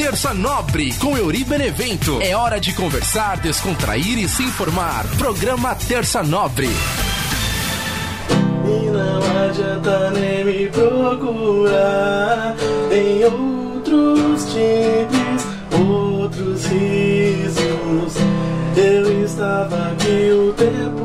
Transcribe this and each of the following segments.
Terça Nobre com Euri Benevento. É hora de conversar, descontrair e se informar. Programa Terça Nobre. E não adianta nem me procurar em outros times, outros risos. Eu estava aqui o tempo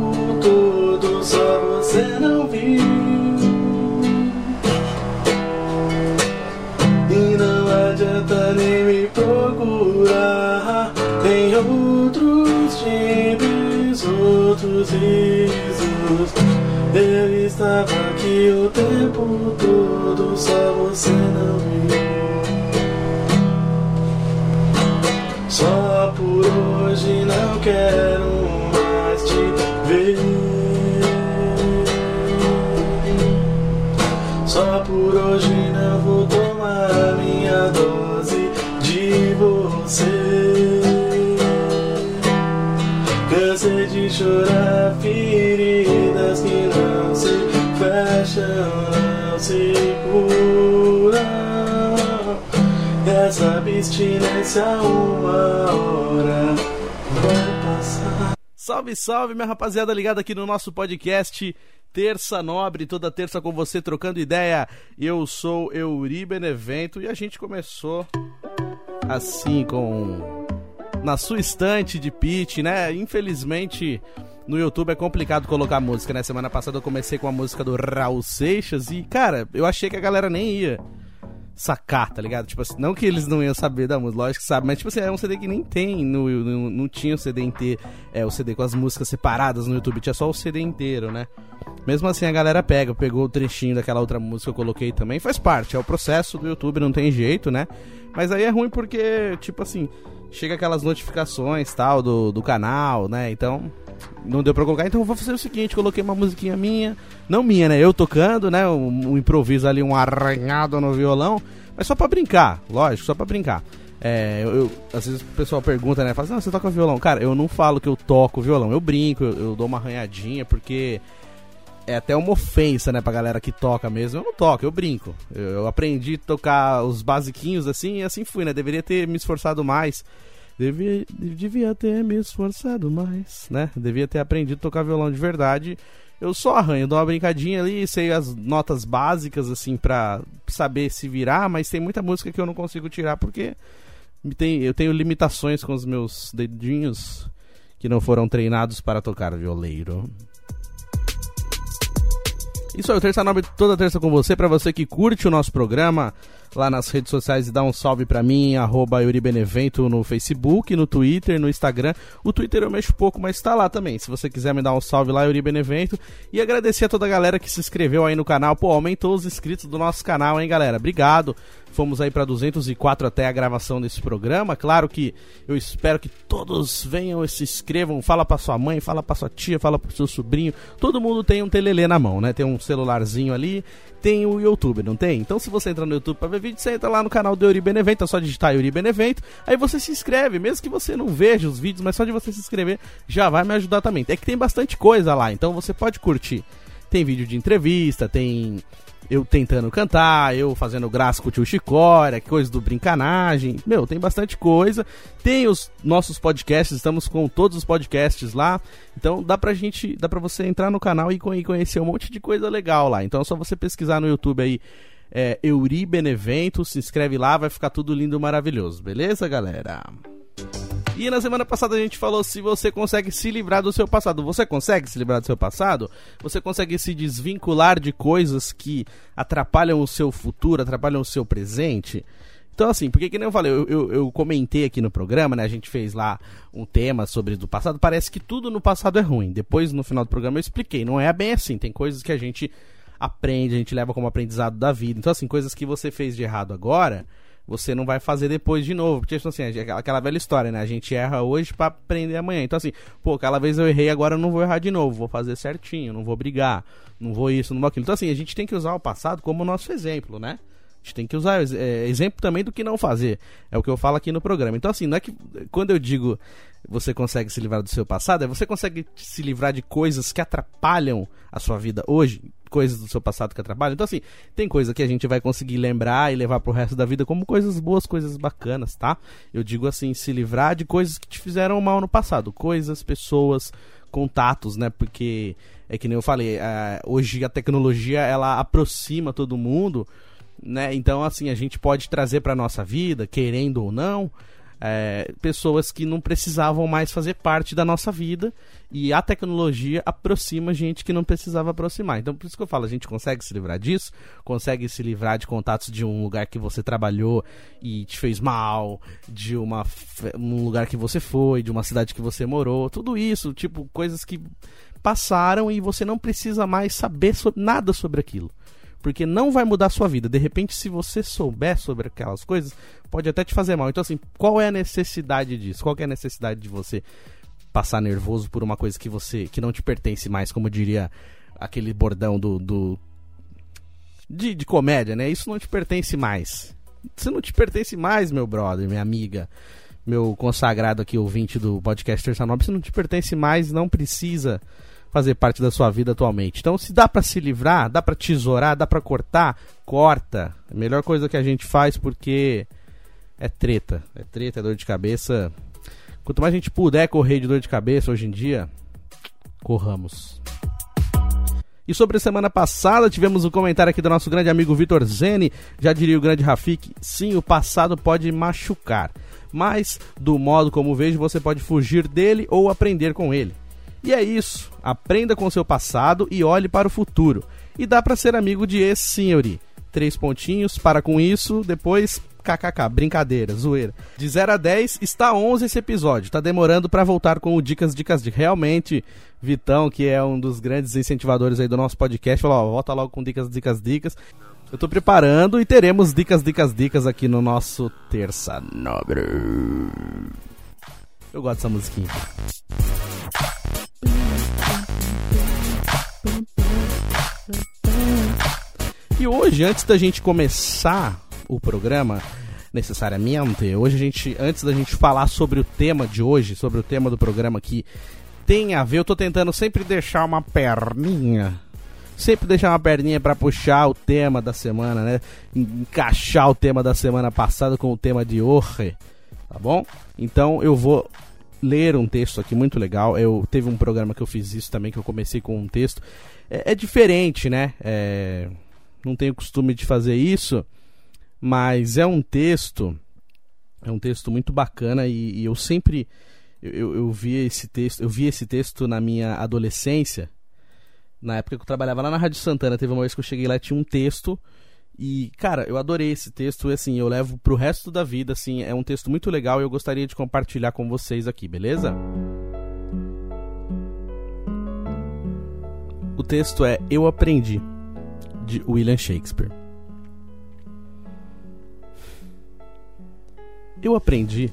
outros risos. Eu estava aqui o tempo todo, só você não viu. Só por hoje não quero chorar feridas que não se fecham, não se curam. Essa abstinência uma hora vai passar. Salve, salve, minha rapaziada ligada aqui no nosso podcast Terça Nobre, toda terça com você trocando ideia. Eu sou Euri Benevento e a gente começou assim com na sua estante de pitch, né? Infelizmente no YouTube é complicado colocar música, né? Semana passada eu comecei com a música do Raul Seixas e, cara, eu achei que a galera nem ia sacar, tá ligado? Tipo assim, não que eles não iam saber da música, lógico que sabe, mas tipo assim, é um CD que nem tem, no, não tinha o CD inteiro, é, o CD com as músicas separadas no YouTube, tinha só o CD inteiro, né? Mesmo assim a galera pega, pegou o trechinho daquela outra música que eu coloquei também, faz parte, é o processo do YouTube, não tem jeito, né? Mas aí é ruim porque, tipo assim, chega aquelas notificações tal do, do canal, né? Então não deu pra colocar, então eu vou fazer o seguinte, coloquei uma musiquinha minha, não minha, né? Eu tocando, né? Um, um improviso ali, um arranhado no violão, mas só pra brincar, lógico, só pra brincar. É, eu, eu, às vezes o pessoal pergunta, né? Fala assim, não, você toca violão? Cara, eu não falo que eu toco violão, eu brinco, eu, eu dou uma arranhadinha, porque é até uma ofensa, né, pra galera que toca mesmo. Eu não toco, eu brinco. Eu, eu aprendi a tocar os basiquinhos assim e assim fui, né? Deveria ter me esforçado mais. Devia, devia ter me esforçado mais, né? Devia ter aprendido a tocar violão de verdade. Eu só arranho, dou uma brincadinha ali, sei as notas básicas, assim, pra saber se virar, mas tem muita música que eu não consigo tirar porque tem, eu tenho limitações com os meus dedinhos que não foram treinados para tocar violeiro. Isso é o Terça Nobre toda terça com você, para você que curte o nosso programa lá nas redes sociais e dá um salve pra mim, arroba Benevento no Facebook, no Twitter, no Instagram. O Twitter eu mexo pouco, mas tá lá também. Se você quiser me dar um salve lá, Yuri Benevento. E agradecer a toda a galera que se inscreveu aí no canal. Pô, aumentou os inscritos do nosso canal, hein, galera? Obrigado. Fomos aí para 204 até a gravação desse programa. Claro que eu espero que todos venham e se inscrevam. Fala para sua mãe, fala para sua tia, fala para seu sobrinho. Todo mundo tem um telelê na mão, né? Tem um celularzinho ali, tem o YouTube, não tem? Então se você entrar no YouTube para ver vídeo, você entra lá no canal do Euri Benevento, é só digitar Euri Benevento. Aí você se inscreve, mesmo que você não veja os vídeos, mas só de você se inscrever já vai me ajudar também. É que tem bastante coisa lá, então você pode curtir. Tem vídeo de entrevista, tem eu tentando cantar, eu fazendo graça com o tio Chicória, coisa do brincanagem. Meu, tem bastante coisa. Tem os nossos podcasts, estamos com todos os podcasts lá. Então dá pra gente, dá pra você entrar no canal e conhecer um monte de coisa legal lá. Então é só você pesquisar no YouTube aí. É, Euri Benevento, se inscreve lá, vai ficar tudo lindo maravilhoso, beleza, galera? E na semana passada a gente falou se você consegue se livrar do seu passado. Você consegue se livrar do seu passado? Você consegue se desvincular de coisas que atrapalham o seu futuro, atrapalham o seu presente? Então, assim, porque que nem eu falei, eu, eu, eu, comentei aqui no programa, né? A gente fez lá um tema sobre do passado. Parece que tudo no passado é ruim. Depois, no final do programa, eu expliquei. Não é bem assim. Tem coisas que a gente aprende, a gente leva como aprendizado da vida. Então, assim, coisas que você fez de errado agora você não vai fazer depois de novo. Porque, tipo assim, aquela velha história, né? A gente erra hoje para aprender amanhã. Então, assim, pô, aquela vez eu errei, agora eu não vou errar de novo. Vou fazer certinho, não vou brigar, não vou isso, não vou aquilo. Então, assim, a gente tem que usar o passado como nosso exemplo, né? Gente tem que usar é, exemplo também do que não fazer. É o que eu falo aqui no programa. Então, assim, não é que quando eu digo você consegue se livrar do seu passado, é você consegue se livrar de coisas que atrapalham a sua vida hoje, coisas do seu passado que atrapalham. Então, assim, tem coisa que a gente vai conseguir lembrar e levar pro resto da vida como coisas boas, coisas bacanas, tá? Eu digo assim, se livrar de coisas que te fizeram mal no passado, coisas, pessoas, contatos, né? Porque é que nem eu falei, é, hoje a tecnologia ela aproxima todo mundo, né? Então, assim, a gente pode trazer para nossa vida, querendo ou não, é, pessoas que não precisavam mais fazer parte da nossa vida e a tecnologia aproxima gente que não precisava aproximar. Então, por isso que eu falo, a gente consegue se livrar disso, consegue se livrar de contatos de um lugar que você trabalhou e te fez mal, de uma, um lugar que você foi, de uma cidade que você morou, tudo isso, tipo, coisas que passaram e você não precisa mais saber nada sobre aquilo porque não vai mudar a sua vida. De repente, se você souber sobre aquelas coisas, pode até te fazer mal. Então, assim, qual é a necessidade disso? Qual é a necessidade de você passar nervoso por uma coisa que você que não te pertence mais, como diria aquele bordão do, do de, de comédia, né? Isso não te pertence mais. Você não te pertence mais, meu brother, minha amiga, meu consagrado aqui ouvinte do podcast Terça Nobre, você não te pertence mais, não precisa fazer parte da sua vida atualmente. Então, se dá para se livrar, dá para tesourar, dá para cortar, corta. É a melhor coisa que a gente faz porque é treta, é treta, é dor de cabeça. Quanto mais a gente puder correr de dor de cabeça hoje em dia, corramos. E sobre a semana passada, tivemos um comentário aqui do nosso grande amigo Vitor Zene. Já diria o grande Rafik: sim, o passado pode machucar, mas do modo como vejo, você pode fugir dele ou aprender com ele. E é isso. Aprenda com seu passado e olhe para o futuro. E dá para ser amigo de sim, Yuri. Três pontinhos, para com isso, depois kkk, brincadeira, zoeira. De 0 a 10, está 11 esse episódio. Tá demorando para voltar com o Dicas, Dicas, Dicas. Realmente, Vitão, que é um dos grandes incentivadores aí do nosso podcast, falou, ó, volta logo com Dicas, Dicas, Dicas. Eu tô preparando e teremos Dicas, Dicas, Dicas aqui no nosso Terça Nobre. Eu gosto dessa musiquinha. E hoje, antes da gente começar o programa, necessariamente, hoje a gente, antes da gente falar sobre o tema de hoje, sobre o tema do programa que tem a ver, eu tô tentando sempre deixar uma perninha sempre deixar uma perninha para puxar o tema da semana, né? Encaixar o tema da semana passada com o tema de hoje, tá bom? Então eu vou ler um texto aqui muito legal. Eu teve um programa que eu fiz isso também, que eu comecei com um texto. É, é diferente, né? É, não tenho costume de fazer isso, mas é um texto, é um texto muito bacana e, e eu sempre eu, eu, vi esse texto, eu vi esse texto na minha adolescência. Na época que eu trabalhava lá na Rádio Santana, teve uma vez que eu cheguei lá e tinha um texto e, cara, eu adorei esse texto e, assim, eu levo pro resto da vida, assim, é um texto muito legal e eu gostaria de compartilhar com vocês aqui, beleza? O texto é Eu Aprendi, de William Shakespeare. Eu aprendi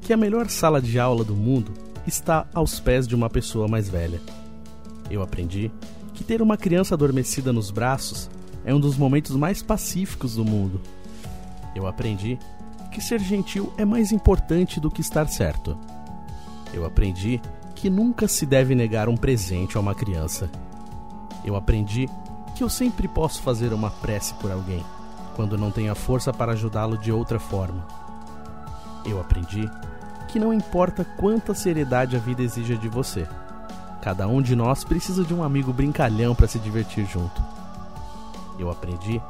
que a melhor sala de aula do mundo está aos pés de uma pessoa mais velha. Eu aprendi que ter uma criança adormecida nos braços é um dos momentos mais pacíficos do mundo. Eu aprendi que ser gentil é mais importante do que estar certo. Eu aprendi que nunca se deve negar um presente a uma criança. Eu aprendi que eu sempre posso fazer uma prece por alguém, quando não tenho a força para ajudá-lo de outra forma. Eu aprendi que não importa quanta seriedade a vida exija de você, cada um de nós precisa de um amigo brincalhão para se divertir junto. Eu aprendi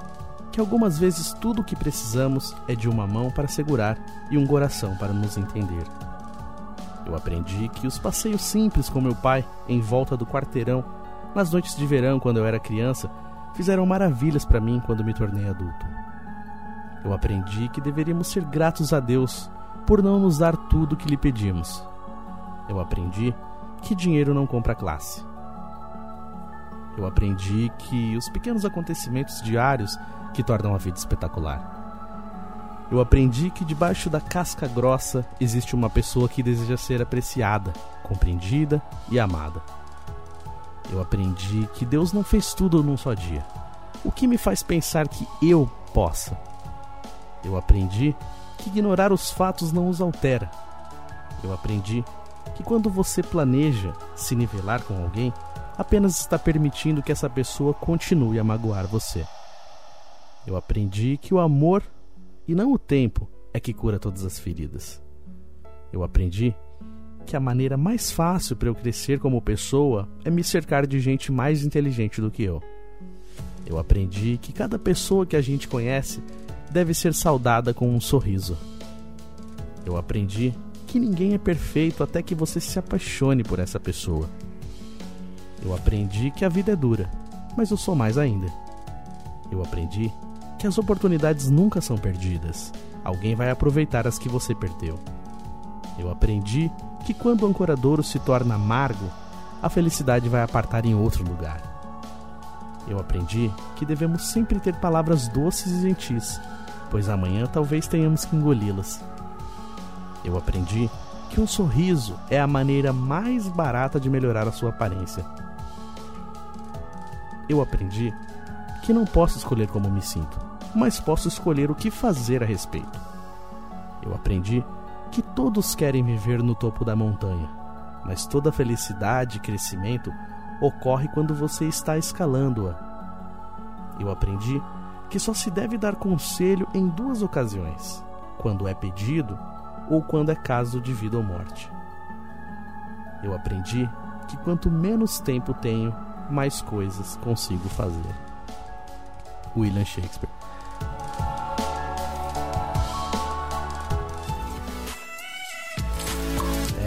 que algumas vezes tudo o que precisamos é de uma mão para segurar e um coração para nos entender. Eu aprendi que os passeios simples com meu pai em volta do quarteirão, nas noites de verão quando eu era criança, fizeram maravilhas para mim quando me tornei adulto. Eu aprendi que deveríamos ser gratos a Deus por não nos dar tudo o que lhe pedimos. Eu aprendi que dinheiro não compra classe. Eu aprendi que os pequenos acontecimentos diários que tornam a vida espetacular. Eu aprendi que debaixo da casca grossa existe uma pessoa que deseja ser apreciada, compreendida e amada. Eu aprendi que Deus não fez tudo num só dia, O que me faz pensar que eu possa? Eu aprendi que ignorar os fatos não os altera. Eu aprendi que quando você planeja se nivelar com alguém, apenas está permitindo que essa pessoa continue a magoar você. Eu aprendi que o amor e não o tempo é que cura todas as feridas. Eu aprendi que a maneira mais fácil para eu crescer como pessoa é me cercar de gente mais inteligente do que eu. Eu aprendi que cada pessoa que a gente conhece deve ser saudada com um sorriso. Eu aprendi que ninguém é perfeito até que você se apaixone por essa pessoa. Eu aprendi que a vida é dura, mas eu sou mais ainda. Eu aprendi que as oportunidades nunca são perdidas. Alguém vai aproveitar as que você perdeu. Eu aprendi que quando o ancoradouro se torna amargo, a felicidade vai apartar em outro lugar. Eu aprendi que devemos sempre ter palavras doces e gentis, pois amanhã talvez tenhamos que engoli-las. Eu aprendi que um sorriso é a maneira mais barata de melhorar a sua aparência. Eu aprendi que não posso escolher como me sinto, mas posso escolher o que fazer a respeito. Eu aprendi que todos querem viver no topo da montanha, mas toda felicidade e crescimento ocorre quando você está escalando-a. Eu aprendi que só se deve dar conselho em duas ocasiões: quando é pedido ou quando é caso de vida ou morte. Eu aprendi que quanto menos tempo tenho, mais coisas consigo fazer. William Shakespeare.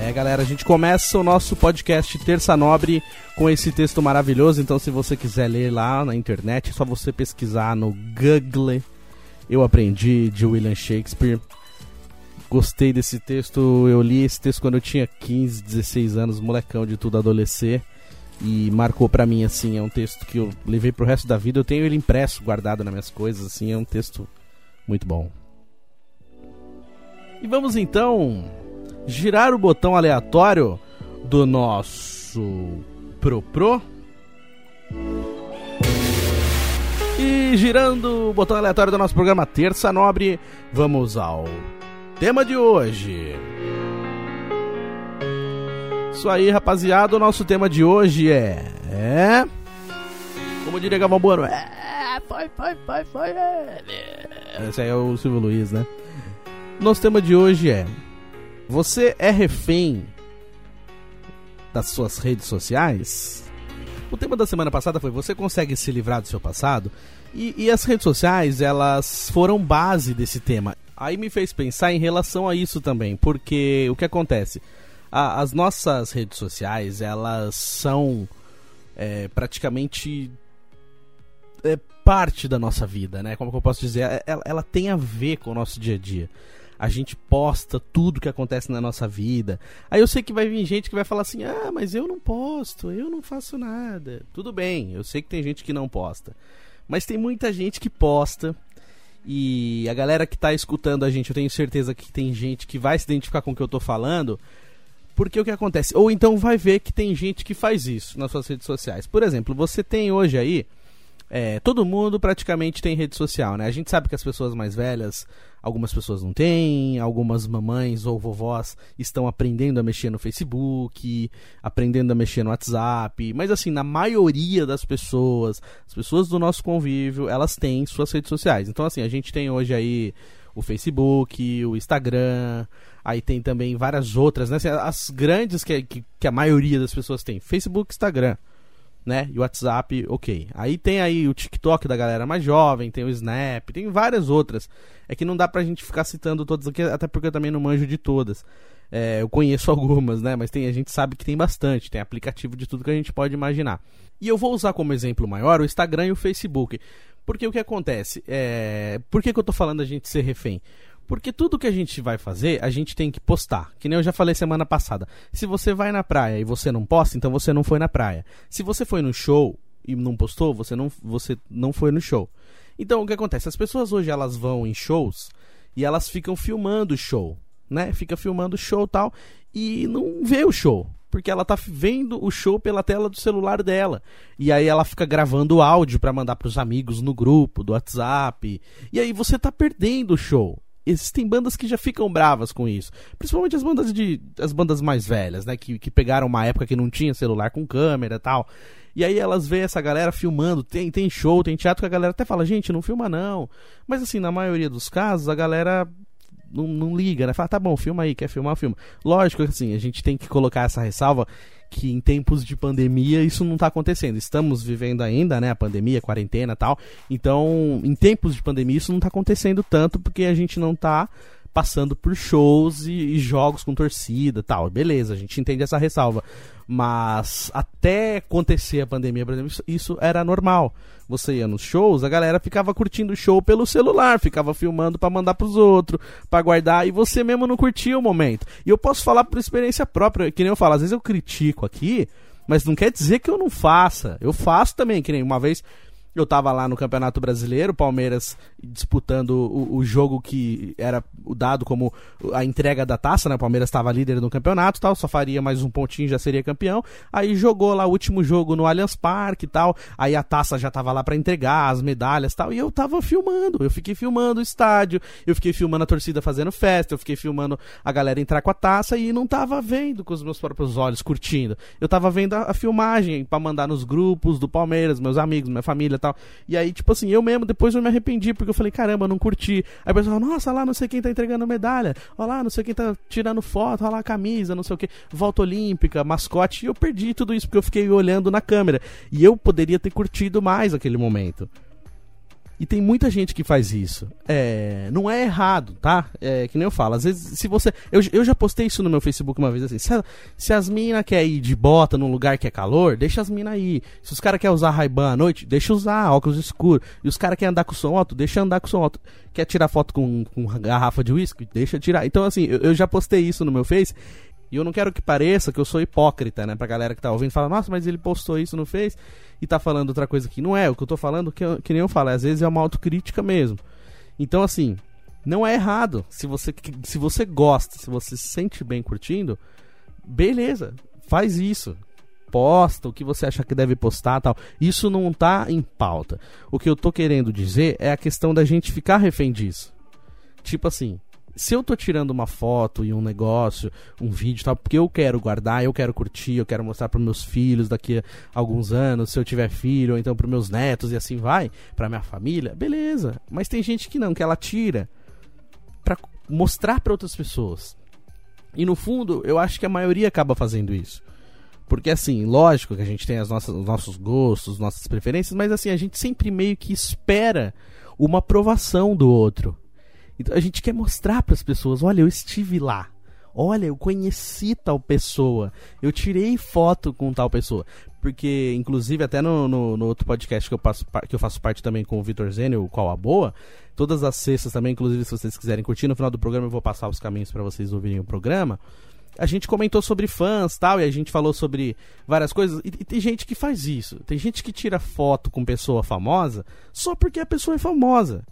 É, galera, a gente começa o nosso podcast Terça Nobre com esse texto maravilhoso. Então, se você quiser ler lá na internet, é só você pesquisar no Google. Eu aprendi de William Shakespeare. Gostei desse texto. Eu li esse texto quando eu tinha 15, 16 anos, molecão de tudo, adolescer. E marcou pra mim, assim, é um texto que eu levei pro resto da vida. Eu tenho ele impresso, guardado nas minhas coisas, assim, é um texto muito bom. E vamos então girar o botão aleatório do nosso Pro Pro. E girando o botão aleatório do nosso programa Terça Nobre, vamos ao tema de hoje. Isso aí, rapaziada, o nosso tema de hoje é. É. Como diria Galvão Bueno, é. Foi, foi, foi, foi. Esse aí é o Silvio Luiz, né? Nosso tema de hoje é você é refém das suas redes sociais? O tema da semana passada foi você consegue se livrar do seu passado? E, e, as redes sociais, elas foram base desse tema. Aí me fez pensar em relação a isso também, porque o que acontece? A, as nossas redes sociais, elas são é, praticamente é, parte da nossa vida, né? Como que eu posso dizer? Ela, ela tem a ver com o nosso dia a dia a gente posta tudo que acontece na nossa vida. Aí eu sei que vai vir gente que vai falar assim: ah, mas eu não posto, eu não faço nada. Tudo bem, eu sei que tem gente que não posta. Mas tem muita gente que posta. E a galera que está escutando a gente, eu tenho certeza que tem gente que vai se identificar com o que eu estou falando. Porque o que acontece? Ou então vai ver que tem gente que faz isso nas suas redes sociais. Por exemplo, você tem hoje aí. É, todo mundo praticamente tem rede social, né? A gente sabe que as pessoas mais velhas Algumas pessoas não têm, algumas mamães ou vovós estão aprendendo a mexer no Facebook, aprendendo a mexer no WhatsApp, mas assim, na maioria das pessoas, as pessoas do nosso convívio, elas têm suas redes sociais. Então assim, a gente tem hoje aí o Facebook, o Instagram, aí tem também várias outras, né? Assim, as grandes que, que, que a maioria das pessoas tem, Facebook, Instagram né? E o WhatsApp, ok. Aí tem aí o TikTok da galera mais jovem, tem o Snap, tem várias outras. É que não dá pra gente ficar citando todas aqui, até porque eu também não manjo de todas. É, eu conheço algumas, né? Mas tem, a gente sabe que tem bastante, tem aplicativo de tudo que a gente pode imaginar. E eu vou usar como exemplo maior o Instagram e o Facebook. Porque o que acontece? É... Por que, que eu tô falando a gente ser refém? Porque tudo que a gente vai fazer, a gente tem que postar. Que nem eu já falei semana passada. Se você vai na praia e você não posta, então você não foi na praia. Se você foi no show e não postou, você não, você não foi no show. Então o que acontece? As pessoas hoje elas vão em shows e elas ficam filmando o show, né? Fica filmando o show tal e não vê o show. porque ela tá vendo o show pela tela do celular dela. E aí ela fica gravando áudio para mandar pros amigos no grupo, do WhatsApp. E aí você tá perdendo o show. Existem bandas que já ficam bravas com isso. Principalmente as bandas de. as bandas mais velhas, né? Que, que pegaram uma época que não tinha celular com câmera e tal. E aí elas veem essa galera filmando, tem, tem show, tem teatro que a galera até fala, gente, não filma não. Mas assim, na maioria dos casos, a galera não, não liga, né? Fala, tá bom, filma aí, quer filmar, filma. Lógico que assim, a gente tem que colocar essa ressalva que em tempos de pandemia isso não está acontecendo. Estamos vivendo ainda, né, a pandemia, a quarentena tal. Então, em tempos de pandemia isso não está acontecendo tanto porque a gente não está passando por shows e, e, jogos com torcida tal. Beleza, a gente entende essa ressalva. Mas até acontecer a pandemia, por exemplo, isso, era normal. Você ia nos shows, a galera ficava curtindo o show pelo celular, ficava filmando para mandar pros outros, para guardar, e você mesmo não curtia o momento. E eu posso falar por experiência própria, que nem eu falo, às vezes eu critico aqui, mas não quer dizer que eu não faça. Eu faço também, que nem uma vez eu tava lá no Campeonato Brasileiro, Palmeiras disputando o, o, jogo que era dado como a entrega da taça, né? O Palmeiras estava líder no campeonato tal, só faria mais um pontinho já seria campeão. Aí jogou lá o último jogo no Allianz Parque e tal. Aí a taça já tava lá para entregar, as medalhas tal. E eu tava filmando. Eu fiquei filmando o estádio, eu fiquei filmando a torcida fazendo festa, eu fiquei filmando a galera entrar com a taça e não tava vendo com os meus próprios olhos, curtindo. Eu tava vendo a, a filmagem para mandar nos grupos do Palmeiras, meus amigos, minha família e tal. E aí, tipo assim, eu mesmo, depois eu me arrependi, porque eu falei, caramba, não curti. Aí o pessoal, nossa, lá não sei quem tá entregando medalha, olha lá, não sei quem tá tirando foto, olha lá a camisa, não sei o que, volta olímpica, mascote. E eu perdi tudo isso, porque eu fiquei olhando na câmera. E eu poderia ter curtido mais aquele momento. E tem muita gente que faz isso. É, não é errado, tá? É, que nem eu falo. Às vezes, se você. Eu, eu já postei isso no meu Facebook uma vez assim. Se, se as minas querem ir de bota num lugar que é calor, deixa as minas ir. Se os caras querem usar Ray-Ban à noite, deixa usar óculos escuros. E os caras querem andar com som alto, deixa andar com som alto. Quer tirar foto com, com garrafa de uísque? Deixa tirar. Então, assim, eu, eu já postei isso no meu Face. E eu não quero que pareça que eu sou hipócrita, né? Pra galera que tá ouvindo, fala, nossa, mas ele postou isso no Face e tá falando outra coisa aqui. Não é, o que eu tô falando, que, que nem eu falo, às vezes é uma autocrítica mesmo. Então, assim, não é errado. Se você, se você gosta, se você se sente bem curtindo, beleza, faz isso. Posta o que você acha que deve postar tal. Isso não tá em pauta. O que eu tô querendo dizer é a questão da gente ficar refém disso. Tipo assim, se eu tô tirando uma foto e um negócio, um vídeo tal, porque eu quero guardar, eu quero curtir, eu quero mostrar para meus filhos daqui a alguns anos, se eu tiver filho, ou então para meus netos e assim vai, para minha família, beleza. Mas tem gente que não, que ela tira para mostrar para outras pessoas. E no fundo, eu acho que a maioria acaba fazendo isso. Porque assim, lógico que a gente tem as nossas, os nossos gostos, nossas preferências, mas assim, a gente sempre meio que espera uma aprovação do outro. Então a gente quer mostrar para as pessoas: olha, eu estive lá. Olha, eu conheci tal pessoa. Eu tirei foto com tal pessoa. Porque, inclusive, até no, no, no outro podcast que eu, passo, que eu faço parte também com o Vitor Zênio, o Qual a Boa, todas as sextas também, inclusive, se vocês quiserem curtir, no final do programa eu vou passar os caminhos para vocês ouvirem o programa a gente comentou sobre fãs tal, e a gente falou sobre várias coisas. E, e, tem gente que faz isso. Tem gente que tira foto com pessoa famosa só porque a pessoa é famosa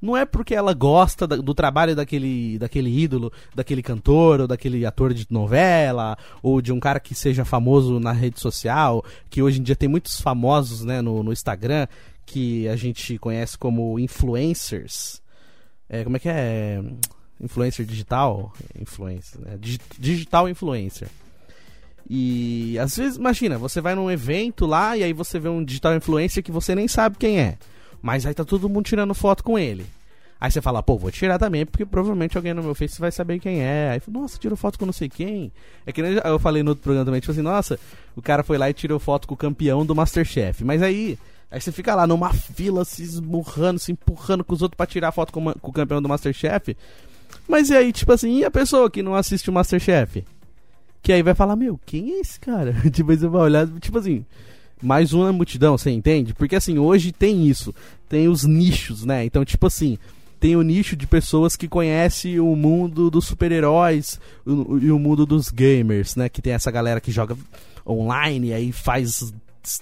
não é porque ela gosta do trabalho daquele, daquele ídolo, daquele cantor, ou daquele ator de novela, ou de um cara que seja famoso na rede social, que hoje em dia tem muitos famosos né, no, no Instagram, que a gente conhece como influencers. É, como é que é? Influencer digital? Influencer, né? Digital influencer. E às vezes, imagina, você vai num evento lá e aí você vê um digital influencer que você nem sabe quem é. Mas aí tá todo mundo tirando foto com ele. Aí você fala, pô, vou tirar também, porque provavelmente alguém no meu Face vai saber quem é. Aí, nossa, tirou foto com não sei quem. É que nem eu falei no outro programa também, tipo assim, nossa, o cara foi lá e tirou foto com o campeão do Masterchef. Mas aí, aí você fica lá numa fila, se esmurrando, se empurrando com os outros pra tirar foto com, com o campeão do Masterchef. Mas e aí, tipo assim, e a pessoa que não assiste o Masterchef? Que aí vai falar, meu, quem é esse cara? tipo, você vai olhar, tipo assim, mais uma multidão, você entende? Porque assim, hoje tem isso, tem os nichos, né? Então, tipo assim, tem o nicho de pessoas que conhecem o mundo dos super-heróis e o mundo dos gamers, né? Que tem essa galera que joga online e aí faz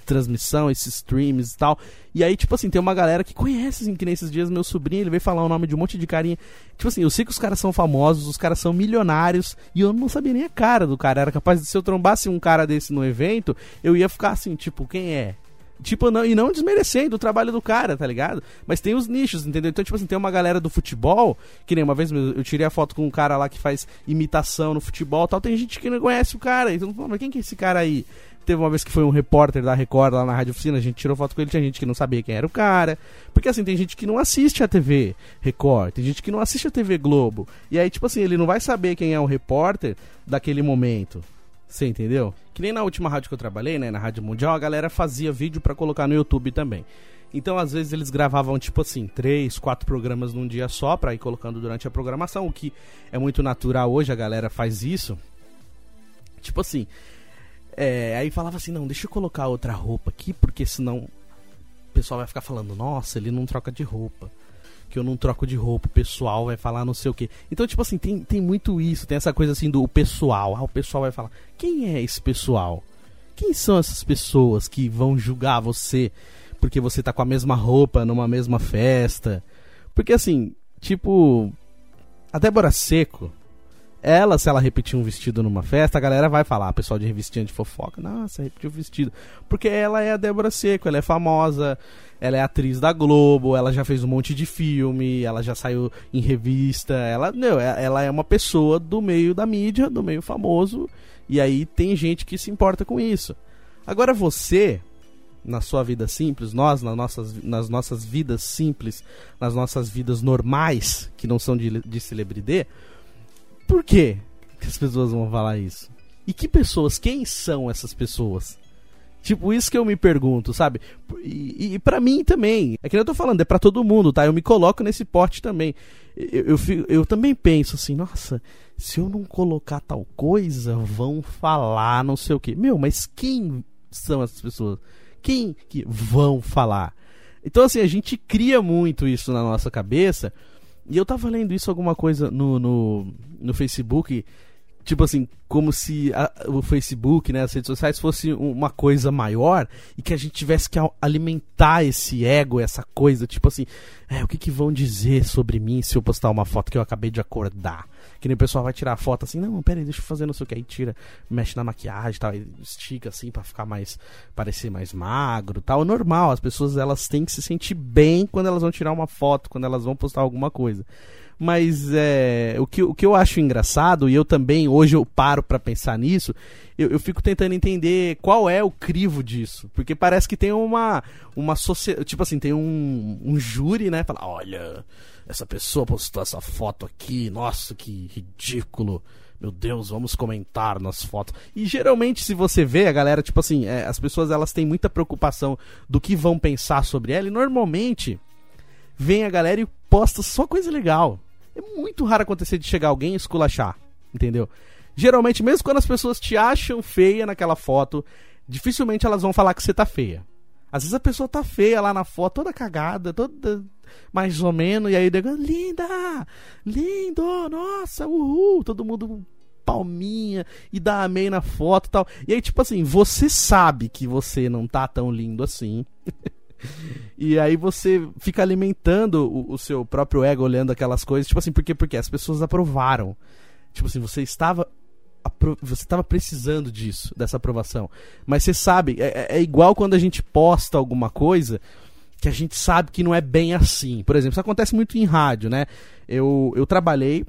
transmissão, esses streams e tal. E aí, tipo assim, tem uma galera que conhece, assim, que nesses dias meu sobrinho, ele veio falar o nome de um monte de carinha. Tipo assim, eu sei que os caras são famosos, os caras são milionários, e eu não sabia nem a cara do cara. Era capaz de, se eu trombasse um cara desse no evento, eu ia ficar assim, tipo, quem é? Tipo, não, e não desmerecendo o trabalho do cara, tá ligado? Mas tem os nichos, entendeu? Então, tipo assim, tem uma galera do futebol, que nem uma vez eu tirei a foto com um cara lá que faz imitação no futebol tal. Tem gente que não conhece o cara. Então, mas quem que é esse cara aí? Teve uma vez que foi um repórter da Record lá na Rádio Oficina, a gente tirou foto com ele, tinha gente que não sabia quem era o cara. Porque assim, tem gente que não assiste a TV Record, tem gente que não assiste a TV Globo. E aí, tipo assim, ele não vai saber quem é o repórter daquele momento. Você entendeu? Que nem na última rádio que eu trabalhei, né, na Rádio Mundial, a galera fazia vídeo para colocar no YouTube também. Então, às vezes, eles gravavam, tipo assim, três, quatro programas num dia só pra ir colocando durante a programação, o que é muito natural hoje, a galera faz isso. Tipo assim, é, aí falava assim, não, deixa eu colocar outra roupa aqui, porque senão o pessoal vai ficar falando, nossa, ele não troca de roupa. Que eu não troco de roupa, o pessoal vai falar não sei o que. Então, tipo assim, tem, tem muito isso, tem essa coisa assim do pessoal. Ah, o pessoal vai falar, quem é esse pessoal? Quem são essas pessoas que vão julgar você porque você tá com a mesma roupa numa mesma festa? Porque assim, tipo, a Débora Seco, ela, se ela repetir um vestido numa festa, a galera vai falar, pessoal de revistinha de fofoca, nossa, repetiu o vestido. Porque ela é a Débora Seco, ela é famosa, ela é atriz da Globo, ela já fez um monte de filme, ela já saiu em revista, ela, não, é, ela é uma pessoa do meio da mídia, do meio famoso, e aí tem gente que se importa com isso. Agora você, na sua vida simples, nós nas nossas, nas nossas vidas simples, nas nossas vidas normais, que não são de, de celebridade, por quê que as pessoas vão falar isso? E que pessoas, quem são essas pessoas? Tipo, isso que eu me pergunto, sabe? E, e para mim também. É que eu tô falando, é para todo mundo, tá? Eu me coloco nesse pote também. Eu, eu, eu, eu, também penso assim, nossa, se eu não colocar tal coisa, vão falar não sei o quê. Meu, mas quem são essas pessoas? Quem que vão falar? Então, assim, a gente cria muito isso na nossa cabeça e eu tava lendo isso alguma coisa no, no, no Facebook, tipo assim, como se a, o Facebook, né, as redes sociais fosse uma coisa maior e que a gente tivesse que alimentar esse ego, essa coisa, tipo assim, é, o que, que vão dizer sobre mim se eu postar uma foto que eu acabei de acordar? Que nem o pessoal vai tirar foto assim, não, peraí, deixa eu fazer não sei o que, aí tira, mexe na maquiagem tal, estica assim para ficar mais, parecer mais magro tal. É normal, as pessoas elas têm que se sentir bem quando elas vão tirar uma foto, quando elas vão postar alguma coisa. Mas é, o, que, o que eu acho engraçado, e eu também, hoje eu paro para pensar nisso, eu, eu, fico tentando entender qual é o crivo disso. Porque parece que tem uma. uma sociedade. Tipo assim, tem um, um júri, né? Fala, olha, essa pessoa postou essa foto aqui, nossa, que ridículo. Meu Deus, vamos comentar nas fotos. E geralmente, se você vê, a galera, tipo assim, é, as pessoas elas têm muita preocupação do que vão pensar sobre ela, e normalmente vem a galera e posta só coisa legal. É muito raro acontecer de chegar alguém e esculachar, entendeu? Geralmente, mesmo quando as pessoas te acham feia naquela foto, dificilmente elas vão falar que você tá feia. Às vezes a pessoa tá feia lá na foto, toda cagada, toda mais ou menos, e aí digo, linda! Lindo! Nossa, uhul! Todo mundo palminha e dá amém na foto e tal. E aí, tipo assim, você sabe que você não tá tão lindo assim. e aí você fica alimentando o, o, seu próprio ego olhando aquelas coisas, tipo assim, porque porque as pessoas aprovaram. Tipo assim, você estava você estava precisando disso, dessa aprovação. Mas você sabe, é, é, é igual quando a gente posta alguma coisa que a gente sabe que não é bem assim. Por exemplo, isso acontece muito em rádio, né? Eu, eu trabalhei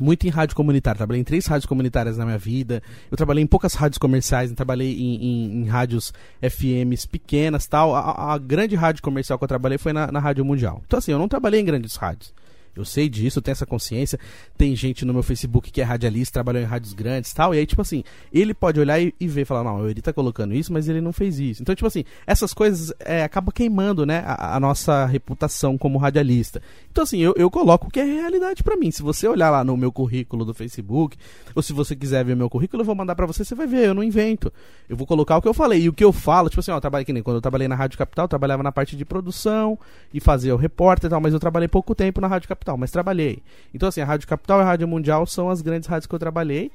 muito em rádio comunitária. Trabalhei em três rádios comunitárias na minha vida. Eu trabalhei em poucas rádios comerciais, trabalhei em, em, em rádios FMs pequenas tal. A, a, grande rádio comercial que eu trabalhei foi na, na Rádio Mundial. Então, assim, eu não trabalhei em grandes rádios. Eu sei disso, eu tenho essa consciência. Tem gente no meu Facebook que é radialista, trabalhou em rádios grandes tal. E aí, tipo assim, ele pode olhar e, e ver falar, não, ele tá colocando isso, mas ele não fez isso. Então, tipo assim, essas coisas é, acabam queimando, né, a, a, nossa reputação como radialista. Então, assim, eu, eu coloco o que é realidade para mim. Se você olhar lá no meu currículo do Facebook, ou se você quiser ver meu currículo, eu vou mandar para você, você vai ver, eu não invento. Eu vou colocar o que eu falei. E o que eu falo, tipo assim, ó, eu trabalhei que nem quando eu trabalhei na Rádio Capital, eu trabalhava na parte de produção e fazia o repórter e tal, mas eu trabalhei pouco tempo na Rádio Capital Capital, mas trabalhei. Então, assim, a Rádio Capital e a Rádio Mundial são as grandes rádios que eu trabalhei.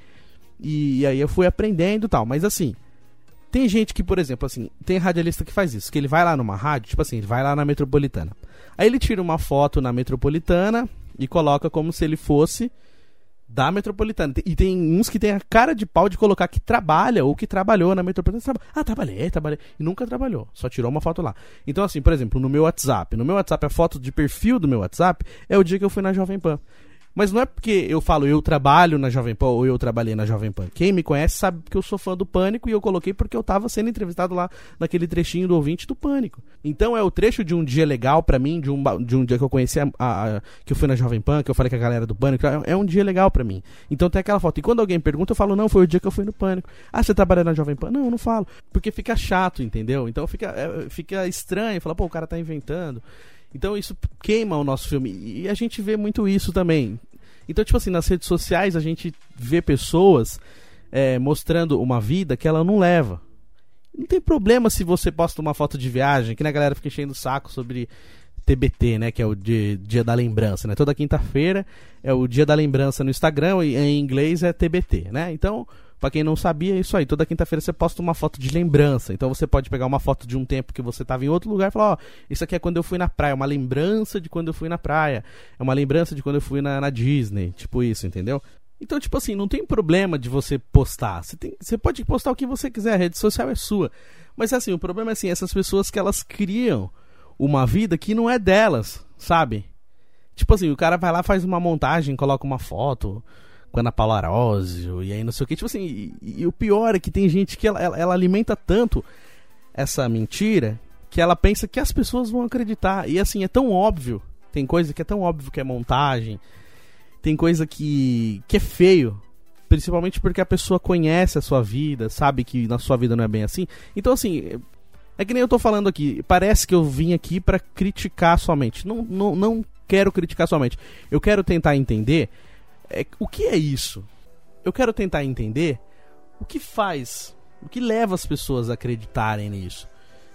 E, e aí eu fui aprendendo e tal. Mas, assim, Tem gente que, por exemplo, assim, tem radialista que faz isso, que ele vai lá numa rádio, tipo assim, ele vai lá na metropolitana. Aí ele tira uma foto na metropolitana e coloca como se ele fosse da metropolitana. E tem uns que tem a cara de pau de colocar que trabalha ou que trabalhou na metropolitana. Ah, trabalhei, trabalhei. E nunca trabalhou, só tirou uma foto lá. Então, assim, por exemplo, no meu WhatsApp. No meu WhatsApp, a foto de perfil do meu WhatsApp é o dia que eu fui na Jovem Pan. Mas não é porque eu falo eu trabalho na Jovem Pan ou eu trabalhei na Jovem Pan. Quem me conhece sabe que eu sou fã do Pânico e eu coloquei porque eu tava sendo entrevistado lá naquele trechinho do ouvinte do Pânico. Então é o trecho de um dia legal para mim, de um, de um dia que eu conheci a, a, a, que eu fui na Jovem Pan, que eu falei com a galera do Pânico, é, é um dia legal para mim. Então tem aquela foto. E quando alguém pergunta, eu falo, não, foi o dia que eu fui no Pânico. Ah, você trabalha na Jovem Pan? Não, eu não falo. Porque fica chato, entendeu? Então fica, é, fica estranho, fala, pô, o cara tá inventando. Então isso queima o nosso filme. E a gente vê muito isso também. Então, tipo assim, nas redes sociais a gente vê pessoas é, mostrando uma vida que ela não leva. Não tem problema se você posta uma foto de viagem, que na galera fica enchendo o saco sobre TBT, né? Que é o dia, dia da lembrança, né? Toda quinta-feira é o dia da lembrança no Instagram e em inglês é TBT, né? Então, para quem não sabia, é isso aí. Toda quinta-feira você posta uma foto de lembrança. Então você pode pegar uma foto de um tempo que você estava em outro lugar e falar: Ó, isso aqui é quando eu fui na praia. É uma lembrança de quando eu fui na praia. É uma lembrança de quando eu fui na, na Disney. Tipo isso, entendeu? Então, tipo assim, não tem problema de você postar. Você, tem, você pode postar o que você quiser, a rede social é sua. Mas assim, o problema é assim, essas pessoas que elas criam uma vida que não é delas, sabe? Tipo assim, o cara vai lá, faz uma montagem, coloca uma foto, com Ana Paula Arósio, e aí não sei o que. Tipo assim, e, e o pior é que tem gente que ela, ela, ela, alimenta tanto essa mentira que ela pensa que as pessoas vão acreditar. E assim, é tão óbvio. Tem coisa que é tão óbvio que é montagem. Tem coisa que, que é feio. Principalmente porque a pessoa conhece a sua vida, sabe que na sua vida não é bem assim. Então, assim, é que nem eu tô falando aqui. Parece que eu vim aqui para criticar somente. Não, não, não quero criticar somente. Eu quero tentar entender é, o que é isso? Eu quero tentar entender o que faz, o que leva as pessoas a acreditarem nisso.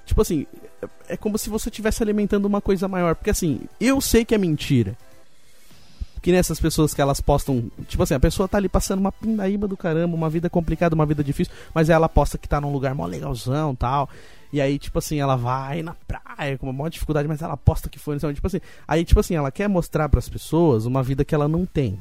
Tipo assim, é, é como se você estivesse alimentando uma coisa maior. Porque assim, eu sei que é mentira. Que nessas pessoas que elas postam. Tipo assim, a pessoa tá ali passando uma pindaíba do caramba, uma vida complicada, uma vida difícil, mas ela posta que tá num lugar mó legalzão tal. E aí, tipo assim, ela vai na praia com uma maior dificuldade, mas ela posta que foi. Tipo assim, aí, tipo assim, ela quer mostrar para as pessoas uma vida que ela não tem.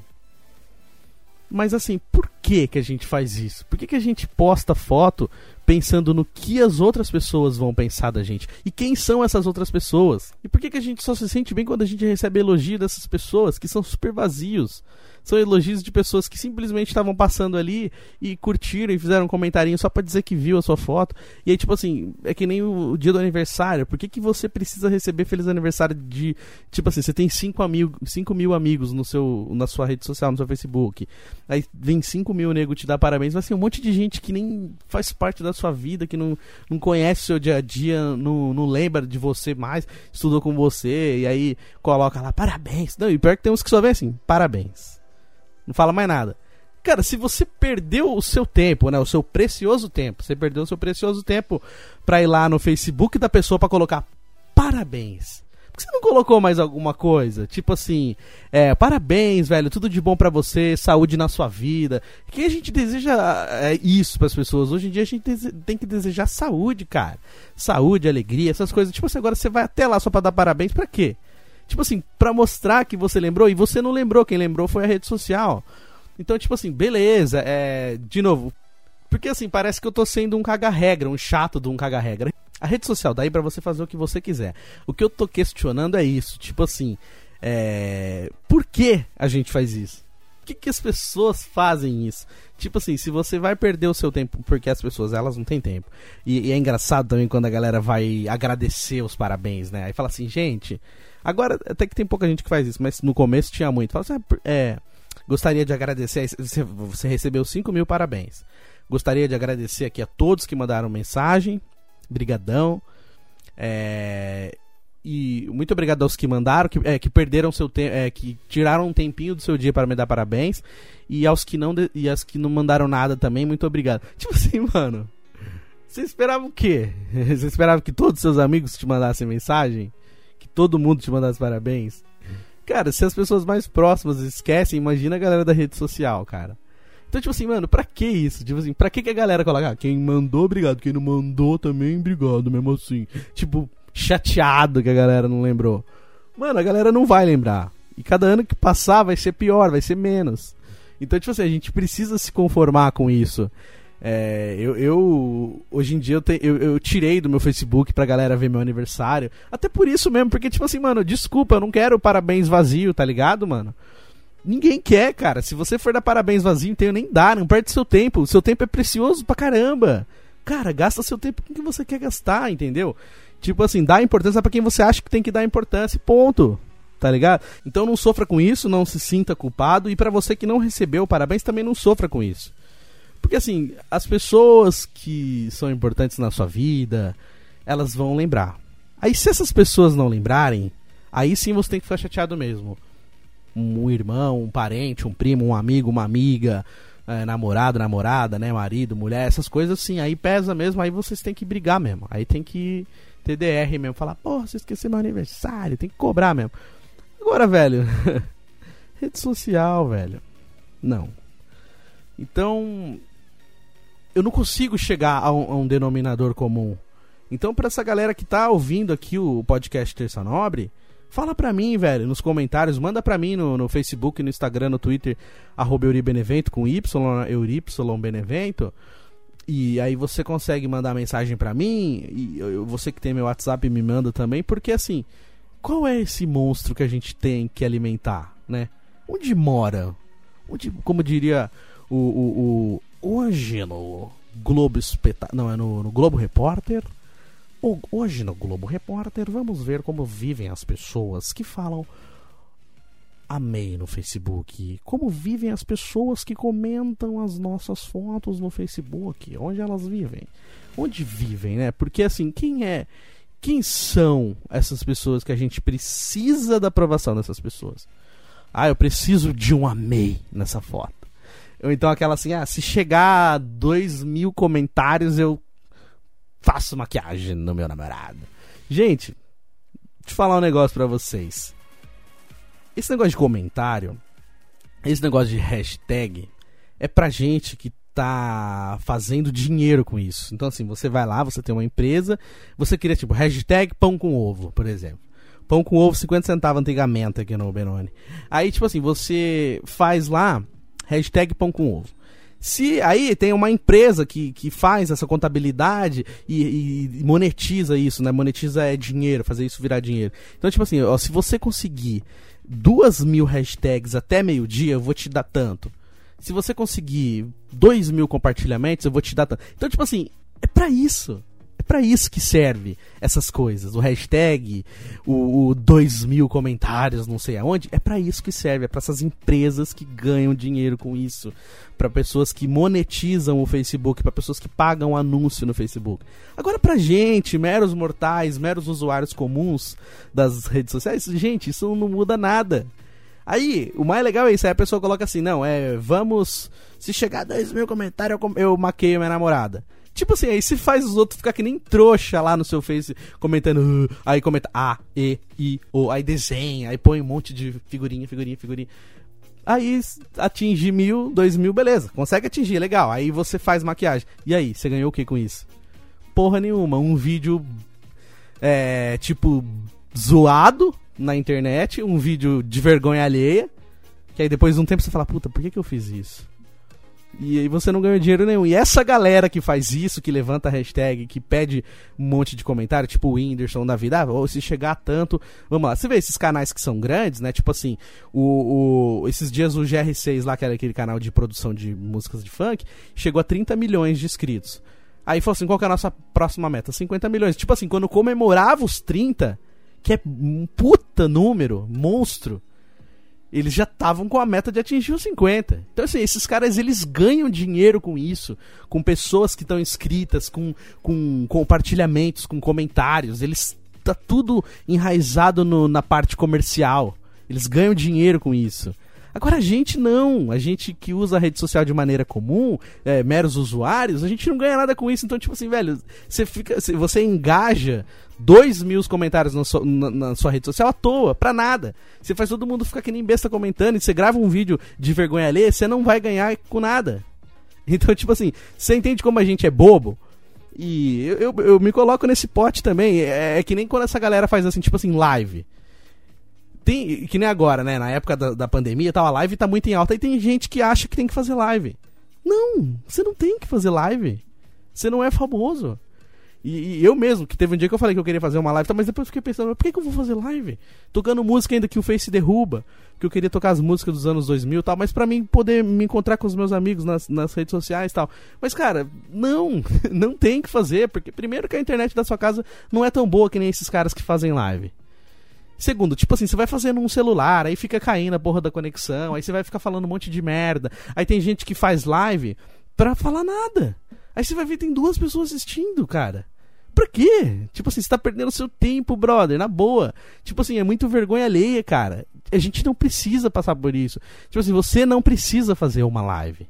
Mas assim, por que que a gente faz isso? Por que, que a gente posta foto pensando no que as outras pessoas vão pensar da gente? E quem são essas outras pessoas? E por que, que a gente só se sente bem quando a gente recebe elogio dessas pessoas que são super vazios? são elogios de pessoas que simplesmente estavam passando ali e curtiram e fizeram um comentarinho só para dizer que viu a sua foto. E aí, tipo assim, é que nem o, o, dia do aniversário. Por que, que você precisa receber feliz aniversário de. Tipo assim, você tem 5 amigo, cinco mil amigos no seu, na sua rede social, no seu Facebook. Aí vem 5 mil nego te dar parabéns. Vai ser um monte de gente que nem faz parte da sua vida, que não, não conhece o seu dia a dia, não, não lembra de você mais, estudou com você, e aí coloca lá parabéns. Não, e pior que tem uns que só vem assim, parabéns. Não fala mais nada. Cara, se você perdeu o seu tempo, né, o seu precioso tempo, você perdeu o seu precioso tempo pra ir lá no Facebook da pessoa para colocar parabéns. Que você não colocou mais alguma coisa? Tipo assim, é, parabéns, velho, tudo de bom para você, saúde na sua vida. Que a gente deseja é, isso para as pessoas. Hoje em dia a gente tem que desejar saúde, cara. Saúde, alegria, essas coisas. Tipo assim, agora você vai até lá só pra dar parabéns, pra quê? Tipo assim, pra mostrar que você lembrou e você não lembrou, quem lembrou foi a rede social. Então, tipo assim, beleza, é. De novo. Porque assim, parece que eu tô sendo um caga-regra, um chato de um caga-regra. A rede social daí para você fazer o que você quiser. O que eu tô questionando é isso, tipo assim, é... por que a gente faz isso? Por que, que as pessoas fazem isso? Tipo assim, se você vai perder o seu tempo, porque as pessoas elas não têm tempo. E, e é engraçado também quando a galera vai agradecer os parabéns, né? Aí fala assim, gente, Agora, até que tem pouca gente que faz isso, mas no começo tinha muito. Fala assim, ah, é, gostaria de agradecer. Você, você recebeu 5 mil parabéns. Gostaria de agradecer aqui a todos que mandaram mensagem. Brigadão. É, e muito obrigado aos que mandaram, que, é, que perderam seu tempo, é, que tiraram um tempinho do seu dia para me dar parabéns. E aos que não e as que não mandaram nada também, muito obrigado. Tipo assim, mano. Você esperava o quê? Você esperava que todos os seus amigos te mandassem mensagem? todo mundo te mandar os parabéns. Cara, se as pessoas mais próximas esquecem, imagina a galera da rede social, cara. Então, tipo assim, mano, pra que isso? Tipo assim, pra que, que a galera coloca, ah, quem mandou, obrigado, quem não mandou também, obrigado, mesmo assim. Tipo, chateado que a galera não lembrou. Mano, a galera não vai lembrar. E cada ano que passar vai ser pior, vai ser menos. Então, tipo assim, a gente precisa se conformar com isso. É, eu, eu, hoje em dia eu, te, eu, eu, tirei do meu Facebook pra galera ver meu aniversário. Até por isso mesmo, porque tipo assim, mano, desculpa, eu não quero parabéns vazio, tá ligado, mano? Ninguém quer, cara. Se você for dar parabéns vazio, então nem dá, não perde seu tempo. O seu tempo é precioso pra caramba. Cara, gasta seu tempo com o que você quer gastar, entendeu? Tipo assim, dá importância para quem você acha que tem que dar importância, ponto. Tá ligado? Então não sofra com isso, não se sinta culpado. E para você que não recebeu parabéns, também não sofra com isso. Porque assim, as pessoas que são importantes na sua vida, elas vão lembrar. Aí se essas pessoas não lembrarem, aí sim você tem que ficar chateado mesmo. Um irmão, um parente, um primo, um amigo, uma amiga, é, namorado, namorada, né, marido, mulher, essas coisas assim, aí pesa mesmo, aí vocês têm que brigar mesmo. Aí tem que ter DR mesmo, falar, porra, você esqueceu meu aniversário, tem que cobrar mesmo. Agora, velho, rede social, velho. Não. Então, eu não consigo chegar a um, a um denominador comum. Então, para essa galera que tá ouvindo aqui o podcast Terça Nobre, fala pra mim, velho, nos comentários, manda pra mim no, no Facebook, no Instagram, no Twitter, arroba Euribenevento, com Y, Euribenevento. E aí você consegue mandar mensagem pra mim, e você que tem meu WhatsApp me manda também, porque assim, qual é esse monstro que a gente tem que alimentar, né? Onde mora? Onde, como diria o, o, o hoje no Globo Espetáculo. Não, é no, no Globo Repórter. Hoje no Globo Repórter vamos ver como vivem as pessoas que falam amei no Facebook. Como vivem as pessoas que comentam as nossas fotos no Facebook? Onde elas vivem? Onde vivem, né? Porque assim, quem é. Quem são essas pessoas que a gente precisa da aprovação dessas pessoas? Ah, eu preciso de um amei nessa foto. Ou então aquela assim, ah, se chegar a dois mil comentários, eu faço maquiagem no meu namorado. Gente, eu falar um negócio pra vocês. Esse negócio de comentário, esse negócio de hashtag, é pra gente que tá fazendo dinheiro com isso. Então, assim, você vai lá, você tem uma empresa, você queria, tipo, hashtag pão com ovo, por exemplo. Pão com ovo, 50 centavos antigamente aqui no Benoni. Aí, tipo assim, você faz lá Hashtag pão com ovo. Se aí tem uma empresa que, que faz essa contabilidade e, e, monetiza isso, né? Monetiza é dinheiro, fazer isso virar dinheiro. Então, tipo assim, ó, se você conseguir duas mil hashtags até meio-dia, eu vou te dar tanto. Se você conseguir dois mil compartilhamentos, eu vou te dar tanto. Então, tipo assim, é para isso para isso que serve essas coisas. O hashtag, o, o 2 mil comentários, não sei aonde, é para isso que serve. É para essas empresas que ganham dinheiro com isso. para pessoas que monetizam o Facebook, para pessoas que pagam anúncio no Facebook. Agora, pra gente, meros mortais, meros usuários comuns das redes sociais, gente, isso não muda nada. Aí, o mais legal é isso, aí a pessoa coloca assim, não, é, vamos, se chegar a 2 mil comentários, eu, eu maqueio minha namorada. Tipo assim, aí se faz os outros ficar que nem trouxa lá no seu Face, comentando, uh, aí comenta A, E, I, O, aí desenha, aí põe um monte de figurinha, figurinha, figurinha. Aí atinge mil, dois mil, beleza, consegue atingir, legal. Aí você faz maquiagem. E aí, você ganhou o que com isso? Porra nenhuma, um vídeo, é, tipo, zoado na internet, um vídeo de vergonha alheia, que aí depois de um tempo você fala, puta, por que, que eu fiz isso? E aí você não ganha dinheiro nenhum. E essa galera que faz isso, que levanta hashtag, que pede um monte de comentário, tipo o Whindersson da vida, ah, ou se chegar a tanto. Vamos lá, você vê esses canais que são grandes, né? Tipo assim, o, o, esses dias o GR6 lá, que era aquele canal de produção de músicas de funk, chegou a 30 milhões de inscritos. Aí falou assim: qual que é a nossa próxima meta? 50 milhões. Tipo assim, quando comemorava os 30, que é um puta número, monstro eles já estavam com a meta de atingir os 50. Então, assim, esses caras eles ganham dinheiro com isso, com pessoas que estão inscritas, com, com compartilhamentos, com comentários. Eles tá tudo enraizado no, na parte comercial. Eles ganham dinheiro com isso. Agora a gente não, a gente que usa a rede social de maneira comum, é, meros usuários, a gente não ganha nada com isso. Então, tipo assim, velho, você fica, você engaja dois mil comentários na sua, na, na sua, rede social à toa, pra nada. Você faz todo mundo ficar que nem besta comentando e você grava um vídeo de vergonha alheia, você não vai ganhar com nada. Então, tipo assim, você entende como a gente é bobo? E eu, eu, eu me coloco nesse pote também. É, é, que nem quando essa galera faz assim, tipo assim, live. Tem, que nem agora, né? Na época da, da pandemia, tal, a live tá muito em alta e tem gente que acha que tem que fazer live. Não, você não tem que fazer live. Você não é famoso. E, e, eu mesmo, que teve um dia que eu falei que eu queria fazer uma live, tá, mas depois eu fiquei pensando, por que, que eu vou fazer live? Tocando música ainda que o Face derruba, que eu queria tocar as músicas dos anos 2000 e tal, mas para mim poder me encontrar com os meus amigos nas, nas redes sociais e tal. Mas cara, não, não tem que fazer, porque primeiro que a internet da sua casa não é tão boa que nem esses caras que fazem live. Segundo, tipo assim, você vai fazendo um celular, aí fica caindo a porra da conexão, aí você vai ficar falando um monte de merda. Aí tem gente que faz live pra falar nada. Aí você vai ver, tem duas pessoas assistindo, cara. Pra quê? Tipo assim, você tá perdendo seu tempo, brother, na boa. Tipo assim, é muito vergonha alheia, cara. A gente não precisa passar por isso. Tipo assim, você não precisa fazer uma live.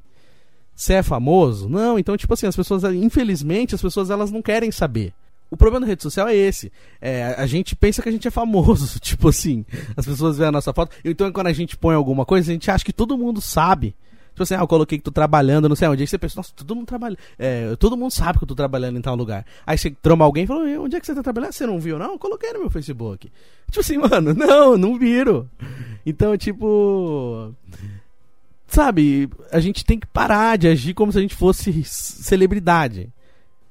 Você é famoso? Não, então, tipo assim, as pessoas, infelizmente, as pessoas elas não querem saber. O problema da rede social é esse. É, a gente pensa que a gente é famoso. Tipo assim, as pessoas veem a nossa foto. Então, quando a gente põe alguma coisa, a gente acha que todo mundo sabe. Tipo assim, ah, eu coloquei que tô trabalhando, não sei onde. Aí você pensa, nossa, todo mundo trabalha. É, todo mundo sabe que eu tô trabalhando em tal lugar. Aí você troma alguém e fala, onde é que você tá trabalhando? Você não viu, não? Eu coloquei no meu Facebook. Tipo assim, mano, não, não viro. Então, tipo. Sabe, a gente tem que parar de agir como se a gente fosse celebridade.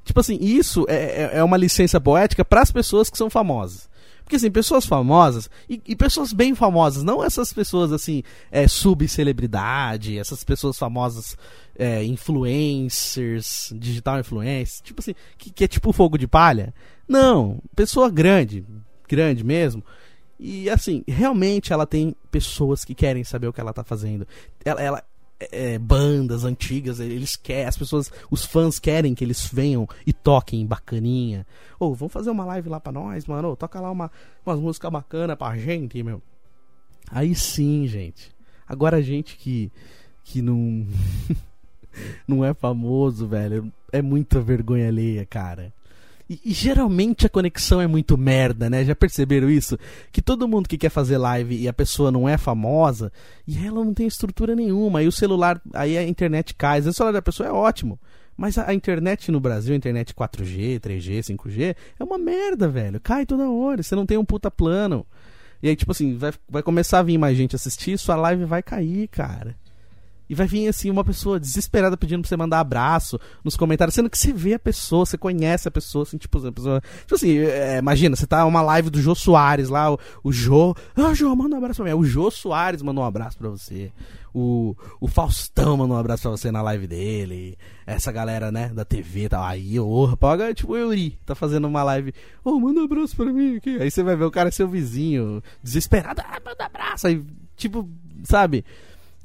Tipo assim, isso é, é, é uma licença poética para as pessoas que são famosas. Porque assim, pessoas famosas e, e, pessoas bem famosas, não essas pessoas assim, é, subcelebridade, essas pessoas famosas, é, influencers, digital influencers, tipo assim, que, que é tipo fogo de palha. Não, pessoa grande, grande mesmo. E assim, realmente ela tem pessoas que querem saber o que ela tá fazendo. Ela, ela, é, bandas antigas, eles querem, as pessoas, os fãs querem que eles venham e toquem bacaninha. Ou, oh, vamos fazer uma live lá pra nós, mano. Oh, toca lá uma, umas músicas bacanas pra gente, meu. Aí sim, gente. Agora gente que, que não, não é famoso, velho, é muita vergonha alheia, cara. E, e, geralmente a conexão é muito merda, né? Já perceberam isso? Que todo mundo que quer fazer live e a pessoa não é famosa e ela não tem estrutura nenhuma. Aí o celular, aí a internet cai. o celular da pessoa é ótimo. Mas a, a, internet no Brasil, a internet 4G, 3G, 5G, é uma merda, velho. Cai toda hora. Você não tem um puta plano. E aí, tipo assim, vai, vai começar a vir mais gente assistir, sua live vai cair, cara. E vai vir assim uma pessoa desesperada pedindo pra você mandar abraço nos comentários, sendo que você vê a pessoa, você conhece a pessoa, assim, tipo, a pessoa, tipo assim, é, imagina, você tá uma live do Jô Soares lá, o, o Jô, ah, Jô, manda um abraço pra mim. O Jô Soares mandou um abraço pra você. O, o Faustão mandou um abraço pra você na live dele. Essa galera, né, da TV. Tá, aí, ô, paga, tipo, o Yuri, tá fazendo uma live. Ô, oh, manda um abraço pra mim aqui. Aí você vai ver o cara seu vizinho, desesperado, ah, manda abraço. Aí, tipo, sabe?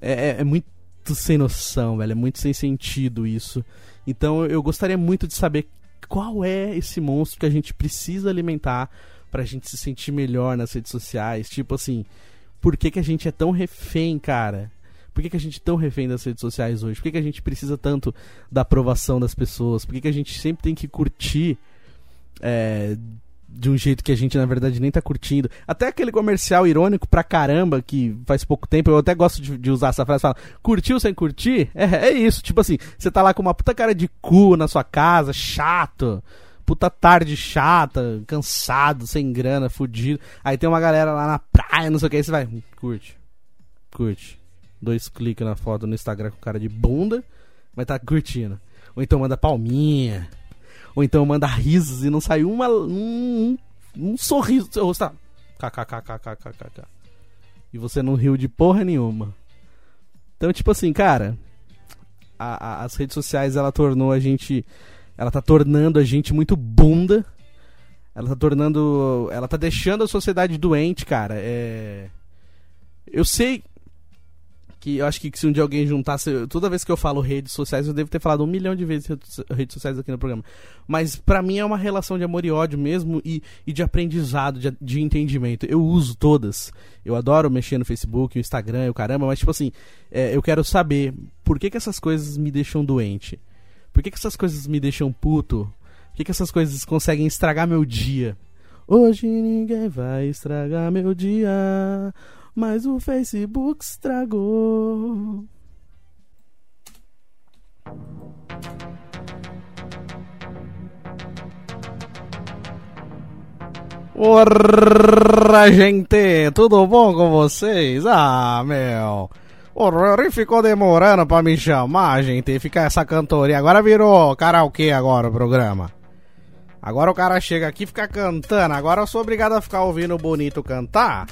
É, é, é muito muito sem noção, velho. É muito sem sentido isso. Então eu gostaria muito de saber qual é esse monstro que a gente precisa alimentar pra gente se sentir melhor nas redes sociais. Tipo assim, por que, que a gente é tão refém, cara? Por que, que a gente é tão refém das redes sociais hoje? Por que, que a gente precisa tanto da aprovação das pessoas? Por que, que a gente sempre tem que curtir é, de um jeito que a gente na verdade nem tá curtindo. Até aquele comercial irônico pra caramba que faz pouco tempo, eu até gosto de, de usar essa frase, fala, curtiu sem curtir? É, é isso, tipo assim, você tá lá com uma puta cara de cu na sua casa, chato, puta tarde chata, cansado, sem grana, fudido. Aí tem uma galera lá na praia, não sei o que, aí você vai, curte, curte. Dois cliques na foto no Instagram com cara de bunda, vai tá curtindo. Ou então manda palminha ou então manda risos e não sai uma, um, um sorriso do seu rosto. Tá? KKKKKKK. E você não riu de porra nenhuma. Então, tipo assim, cara, a, a, as redes sociais ela tornou a gente. Ela tá tornando a gente muito bunda. Ela tá tornando. Ela tá deixando a sociedade doente, cara. É. Eu sei que eu acho que se um dia alguém juntasse. Toda vez que eu falo redes sociais, eu devo ter falado um milhão de vezes redes sociais aqui no programa. Mas para mim é uma relação de amor e ódio mesmo e, e de aprendizado, de, de, entendimento. Eu uso todas. Eu adoro mexer no Facebook, no Instagram, o caramba, mas tipo assim, é, eu quero saber por que, que essas coisas me deixam doente. Por que, que essas coisas me deixam puto? Por que, que essas coisas conseguem estragar meu dia? Hoje ninguém vai estragar meu dia mas o Facebook estragou. Ora, gente, tudo bom com vocês? Ah, meu. O Rory ficou demorando pra me chamar, gente, ficar essa cantoria. Agora virou karaokê agora o programa. Agora o cara chega aqui e fica cantando. Agora eu sou obrigado a ficar ouvindo o bonito cantar.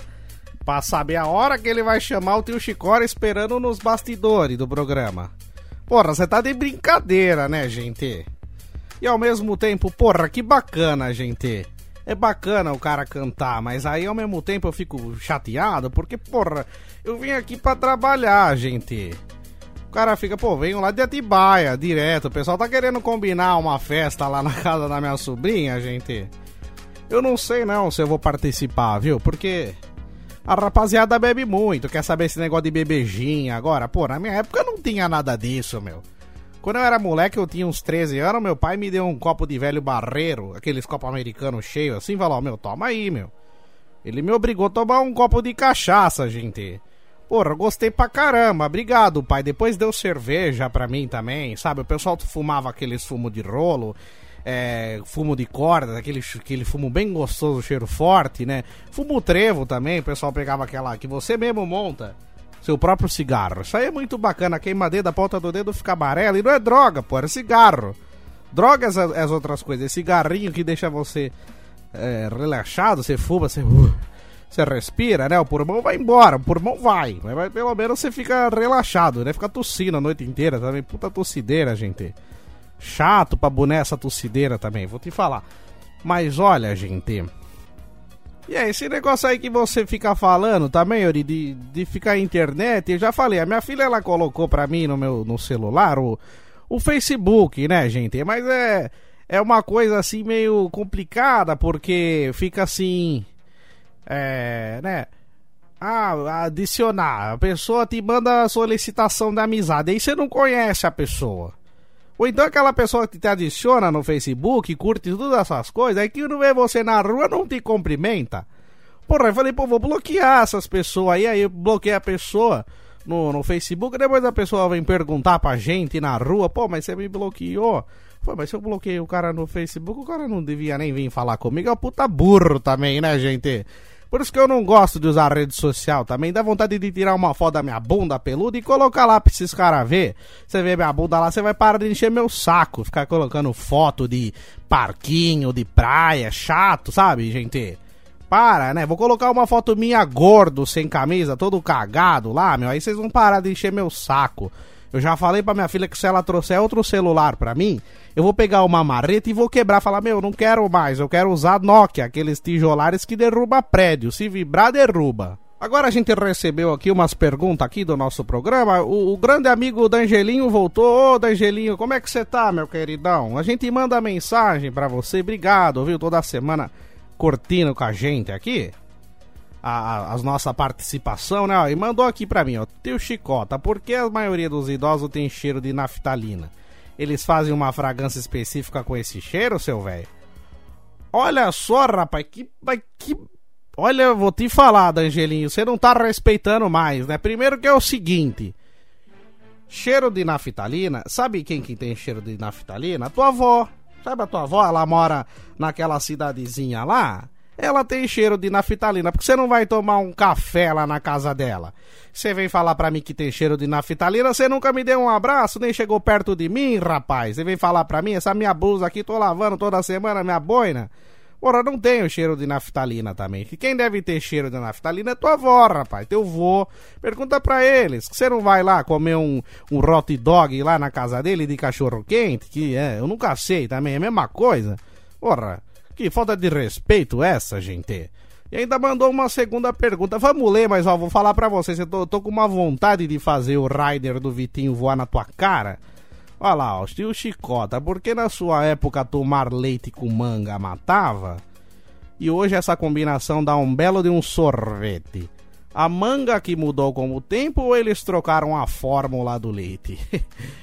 Pra saber a hora que ele vai chamar o tio Chicora esperando nos bastidores do programa. Porra, você tá de brincadeira, né, gente? E ao mesmo tempo, porra, que bacana, gente. É bacana o cara cantar, mas aí ao mesmo tempo eu fico chateado porque, porra, eu vim aqui pra trabalhar, gente. O cara fica, pô, venho lá de Atibaia, direto. O pessoal tá querendo combinar uma festa lá na casa da minha sobrinha, gente. Eu não sei não se eu vou participar, viu? Porque a rapaziada bebe muito, quer saber esse negócio de bebejinha agora. Pô, na minha época não tinha nada disso, meu. Quando eu era moleque, eu tinha uns 13 anos, meu pai me deu um copo de velho barreiro, aqueles copos americanos cheios assim, falou, meu, toma aí, meu. Ele me obrigou a tomar um copo de cachaça, gente. Porra, gostei pra caramba, obrigado, pai. Depois deu cerveja pra mim também, sabe? O pessoal fumava aqueles fumo de rolo é, fumo de corda, aquele, aquele fumo bem gostoso, cheiro forte, né? Fumo trevo também, o pessoal pegava aquela que você mesmo monta, seu próprio cigarro. Isso aí é muito bacana, queimadeira da ponta do dedo fica amarela e não é droga, pô, é cigarro. Drogas é as outras coisas, esse cigarrinho que deixa você é, relaxado, você fuma, você, uh, você respira, né? O pulmão vai embora, o pulmão vai, mas pelo menos você fica relaxado, né? Fica tossindo a noite inteira também, puta tossideira, gente. Chato pra boné essa tossideira também, vou te falar. Mas olha, gente. E é esse negócio aí que você fica falando também, Yuri, de, de ficar internet, eu já falei, a minha filha ela colocou pra mim no meu no celular o, o Facebook, né, gente? Mas é, é uma coisa assim meio complicada, porque fica assim. É, né? Ah, adicionar. A pessoa te manda solicitação de amizade. Aí você não conhece a pessoa. Ou então aquela pessoa que te adiciona no Facebook, curte todas essas coisas, aí que não vê você na rua, não te cumprimenta. Porra, eu falei, pô, vou bloquear essas pessoas aí, aí eu bloqueei a pessoa no, no Facebook, depois a pessoa vem perguntar pra gente na rua, pô, mas você me bloqueou. Pô, mas se eu bloqueei o cara no Facebook, o cara não devia nem vir falar comigo, é um puta burro também, né, gente? Por isso que eu não gosto de usar rede social também. Dá vontade de tirar uma foto da minha bunda peluda e colocar lá pra esses caras ver. Você vê minha bunda lá, você vai parar de encher meu saco. Ficar colocando foto de parquinho, de praia, chato, sabe, gente? Para, né? Vou colocar uma foto minha gordo, sem camisa, todo cagado lá, meu. Aí vocês vão parar de encher meu saco. Eu já falei pra minha filha que se ela trouxer outro celular pra mim, eu vou pegar uma marreta e vou quebrar. Falar, meu, não quero mais, eu quero usar Nokia, aqueles tijolares que derruba prédio. Se vibrar, derruba. Agora a gente recebeu aqui umas perguntas aqui do nosso programa. O, o grande amigo Dangelinho voltou. Ô, Dangelinho, como é que você tá, meu queridão? A gente manda mensagem para você. Obrigado, viu? Toda semana curtindo com a gente aqui a, a, nossa participação, né? E mandou aqui pra mim, ó. Teu Chicota, por que a maioria dos idosos tem cheiro de naftalina? Eles fazem uma fragrância específica com esse cheiro, seu velho? Olha só, rapaz, que, que. Olha, eu vou te falar, Dangelinho, você não tá respeitando mais, né? Primeiro que é o seguinte. Cheiro de naftalina, sabe quem que tem cheiro de naftalina? A tua avó. Sabe a tua avó? Ela mora naquela cidadezinha lá ela tem cheiro de naftalina, porque você não vai tomar um café lá na casa dela. Você vem falar pra mim que tem cheiro de naftalina, você nunca me deu um abraço, nem chegou perto de mim, rapaz. Você vem falar pra mim, essa minha blusa aqui, tô lavando toda semana, minha boina. Porra, não tenho cheiro de naftalina também. Quem deve ter cheiro de naftalina é tua avó, rapaz, teu vô. Pergunta pra eles, você não vai lá comer um, um hot dog lá na casa dele de cachorro quente? Que é, eu nunca sei também, é a mesma coisa. Porra, que falta de respeito essa, gente. E ainda mandou uma segunda pergunta. Vamos ler, mas ó, vou falar pra vocês. Eu tô, tô com uma vontade de fazer o Rider do Vitinho voar na tua cara. Olha lá, ó, tio Chicota, porque na sua época tomar leite com manga matava? E hoje essa combinação dá um belo de um sorvete. A manga que mudou com o tempo ou eles trocaram a fórmula do leite?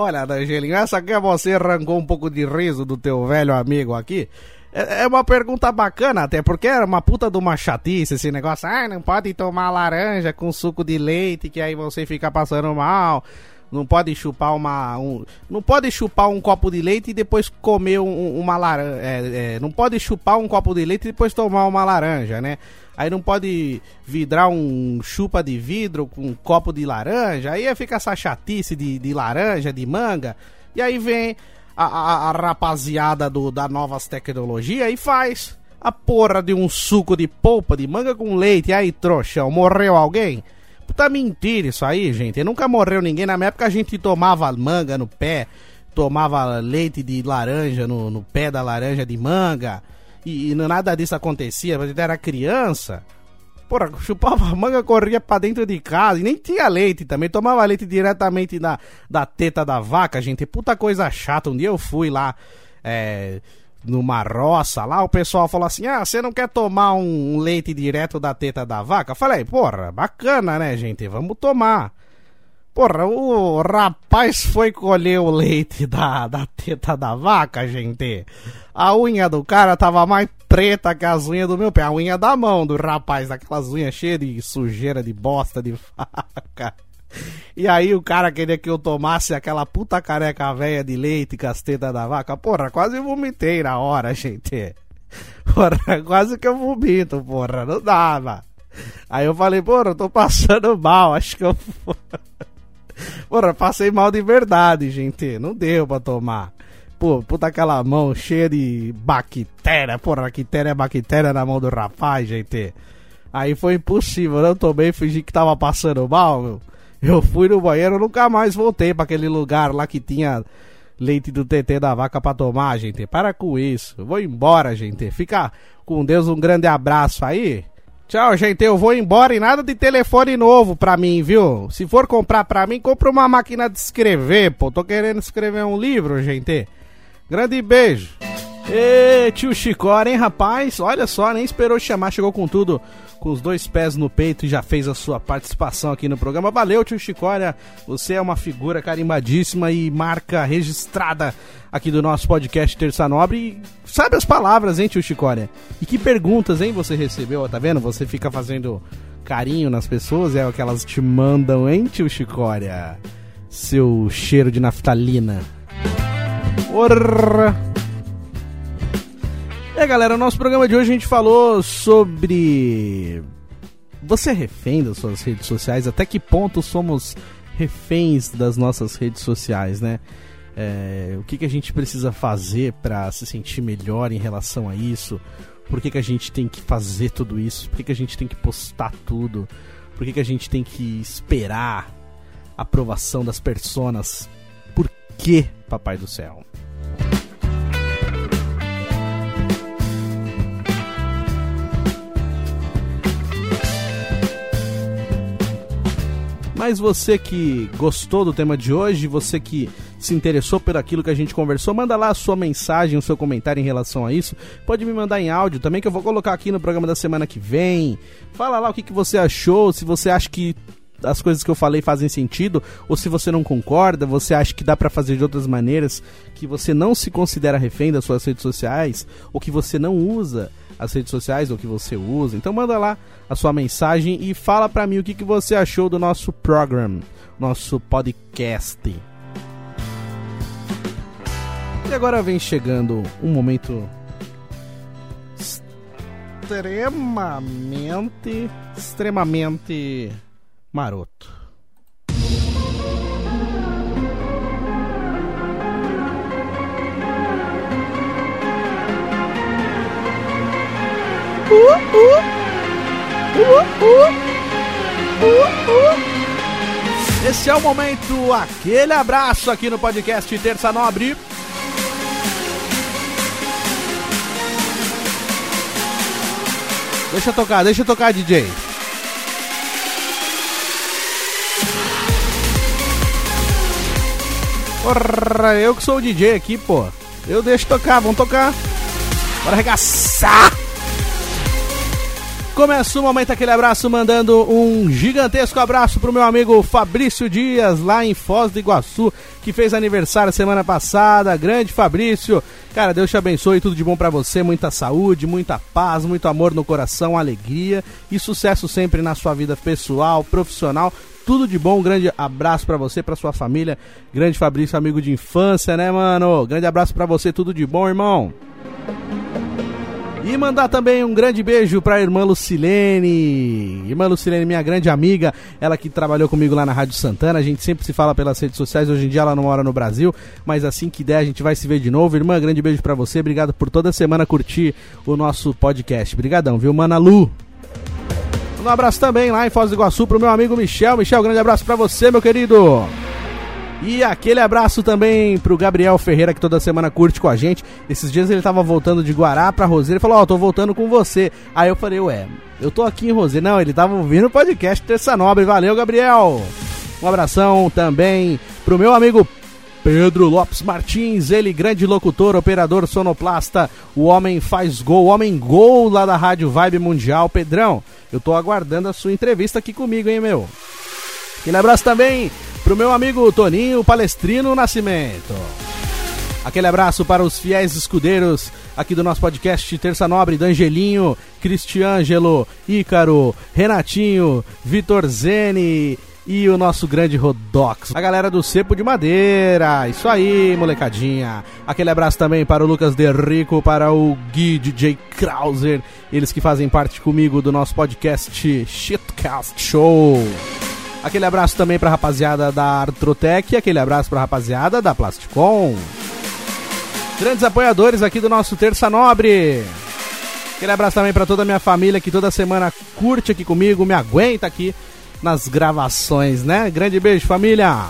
Olha, Angelinho, essa aqui é você arrancou um pouco de riso do teu velho amigo aqui. É, é uma pergunta bacana, até porque era uma puta de uma chatice esse negócio. Ah, não pode tomar laranja com suco de leite, que aí você fica passando mal. Não pode chupar uma. Um, não pode chupar um copo de leite e depois comer um, uma laranja. É, é, não pode chupar um copo de leite e depois tomar uma laranja, né? Aí não pode vidrar um chupa de vidro com um copo de laranja. Aí fica essa chatice de, de laranja, de manga. E aí vem a, a, a rapaziada do, da novas tecnologias e faz a porra de um suco de polpa de manga com leite. E aí, trouxão, morreu alguém? Puta mentira isso aí, gente. Nunca morreu ninguém. Na minha época a gente tomava manga no pé, tomava leite de laranja no, no pé da laranja de manga. E, e nada disso acontecia, gente era criança. Porra, chupava manga, corria pra dentro de casa e nem tinha leite também. Tomava leite diretamente da, da teta da vaca, gente. Puta coisa chata. Um dia eu fui lá é, numa roça lá, o pessoal falou assim: Ah, você não quer tomar um leite direto da teta da vaca? Eu falei, porra, bacana, né, gente? Vamos tomar. Porra, o rapaz foi colher o leite da, da teta da vaca, gente. A unha do cara tava mais preta que as unhas do meu pé. A unha da mão do rapaz, aquelas unhas cheias de sujeira, de bosta, de vaca. E aí o cara queria que eu tomasse aquela puta careca velha de leite com as tetas da vaca. Porra, quase vomitei na hora, gente. Porra, quase que eu vomito, porra. Não dava. Aí eu falei, porra, eu tô passando mal, acho que eu. Porra, passei mal de verdade, gente. Não deu pra tomar. Pô, puta aquela mão cheia de bactéria. Porra, bactéria é bactéria na mão do rapaz, gente. Aí foi impossível. Eu tomei, fingi que tava passando mal, meu. Eu fui no banheiro, nunca mais voltei para aquele lugar lá que tinha leite do TT da vaca para tomar, gente. Para com isso. Eu vou embora, gente. Fica com Deus, um grande abraço aí. Tchau, gente. Eu vou embora e nada de telefone novo pra mim, viu? Se for comprar pra mim, compra uma máquina de escrever, pô. Tô querendo escrever um livro, gente. Grande beijo. Ê, tio Chicora, hein, rapaz? Olha só, nem esperou chamar, chegou com tudo, com os dois pés no peito e já fez a sua participação aqui no programa. Valeu, tio Chicória. Você é uma figura carimbadíssima e marca registrada aqui do nosso podcast Terça Nobre. E sabe as palavras, hein, tio Chicória? E que perguntas, hein, você recebeu? Tá vendo? Você fica fazendo carinho nas pessoas, é o que elas te mandam, hein, tio Chicória? Seu cheiro de naftalina. Porra! Aí, galera, no nosso programa de hoje a gente falou sobre. Você é refém das suas redes sociais? Até que ponto somos reféns das nossas redes sociais, né? É, o que, que a gente precisa fazer para se sentir melhor em relação a isso? Por que, que a gente tem que fazer tudo isso? Por que, que a gente tem que postar tudo? Por que, que a gente tem que esperar a aprovação das personas? Por que, papai do céu? Mas você que gostou do tema de hoje, você que se interessou por aquilo que a gente conversou, manda lá a sua mensagem, o seu comentário em relação a isso. Pode me mandar em áudio também, que eu vou colocar aqui no programa da semana que vem. Fala lá o que, que você achou, se você acha que as coisas que eu falei fazem sentido, ou se você não concorda, você acha que dá para fazer de outras maneiras, que você não se considera refém das suas redes sociais, ou que você não usa as redes sociais, ou que você usa. Então manda lá a sua mensagem e fala para mim o que, que você achou do nosso program, nosso podcast. E agora vem chegando um momento extremamente, extremamente maroto. Uh, uh. Esse é o momento, aquele abraço aqui no podcast Terça Nobre. Deixa tocar, deixa tocar, DJ. Porra, eu que sou o DJ aqui, pô. Eu deixo tocar, vamos tocar. Bora arregaçar! Começa o momento aquele abraço, mandando um gigantesco abraço pro meu amigo Fabrício Dias, lá em Foz do Iguaçu, que fez aniversário semana passada. Grande Fabrício. Cara, Deus te abençoe, tudo de bom para você, muita saúde, muita paz, muito amor no coração, alegria e sucesso sempre na sua vida pessoal, profissional. Tudo de bom, um grande abraço para você, para sua família. Grande Fabrício, amigo de infância, né, mano? Grande abraço para você, tudo de bom, irmão. E mandar também um grande beijo pra irmã Lucilene. Irmã Lucilene, minha grande amiga, ela que trabalhou comigo lá na Rádio Santana. A gente sempre se fala pelas redes sociais. Hoje em dia ela não mora no Brasil, mas assim que der a gente vai se ver de novo. Irmã, grande beijo pra você. Obrigado por toda semana curtir o nosso podcast. Obrigadão, viu, Mana Lu? Um abraço também lá em Foz do Iguaçu pro meu amigo Michel. Michel, grande abraço pra você, meu querido. E aquele abraço também pro Gabriel Ferreira, que toda semana curte com a gente. Esses dias ele tava voltando de Guará pra Roseira e falou: Ó, oh, tô voltando com você. Aí eu falei: Ué, eu tô aqui em Roseira. Não, ele tava ouvindo o podcast Terça Nobre. Valeu, Gabriel. Um abração também pro meu amigo Pedro Lopes Martins, ele grande locutor, operador sonoplasta, o homem faz gol, o homem gol lá da Rádio Vibe Mundial. Pedrão, eu tô aguardando a sua entrevista aqui comigo, hein, meu? Aquele abraço também pro meu amigo Toninho Palestrino Nascimento. Aquele abraço para os fiéis escudeiros aqui do nosso podcast Terça Nobre, Dangelinho, Cristiângelo, Ícaro, Renatinho, Vitor Zene e o nosso grande Rodox. A galera do Cepo de Madeira. Isso aí, molecadinha. Aquele abraço também para o Lucas Derrico, para o Gui DJ Krauser, eles que fazem parte comigo do nosso podcast Shitcast Show. Aquele abraço também pra rapaziada da Artrotec, aquele abraço pra rapaziada da Plasticon. Grandes apoiadores aqui do nosso Terça Nobre. Aquele abraço também para toda a minha família que toda semana curte aqui comigo, me aguenta aqui nas gravações, né? Grande beijo, família!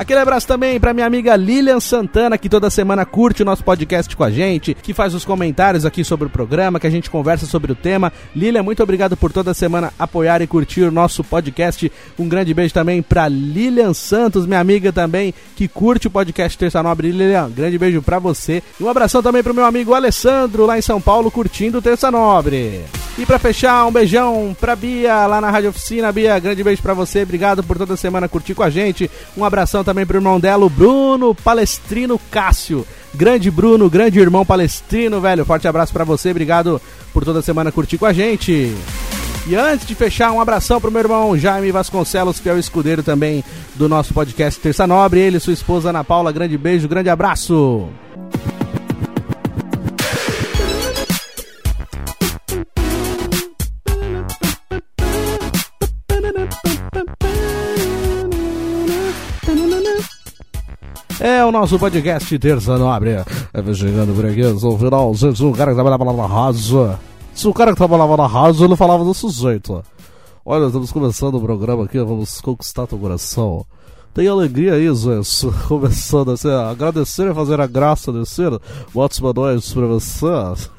Aquele abraço também para minha amiga Lilian Santana, que toda semana curte o nosso podcast com a gente, que faz os comentários aqui sobre o programa, que a gente conversa sobre o tema. Lilian, muito obrigado por toda semana apoiar e curtir o nosso podcast. Um grande beijo também para Lilian Santos, minha amiga também, que curte o podcast Terça Nobre. Lilian, grande beijo para você. E um abração também pro meu amigo Alessandro, lá em São Paulo, curtindo o Terça Nobre. E para fechar, um beijão pra Bia, lá na Rádio Oficina. Bia, grande beijo para você. Obrigado por toda semana curtir com a gente. Um abração também pro irmão dela, o Bruno Palestrino Cássio. Grande Bruno, grande irmão Palestrino, velho. Forte abraço para você. Obrigado por toda semana curtir com a gente. E antes de fechar, um abração pro meu irmão Jaime Vasconcelos, fiel escudeiro também do nosso podcast Terça Nobre. Ele e sua esposa Ana Paula. Grande beijo, grande abraço. É o nosso podcast Terça Nobre. É, chegando por aqui, no final, gente, o cara que trabalhava na rádio. Se o cara que trabalhava na rádio, ele falava desse jeito. Olha, estamos começando o programa aqui, vamos conquistar teu coração. Tem alegria aí, gente. Começando assim, agradecer e fazer a graça de ser. Ótima noite pra você.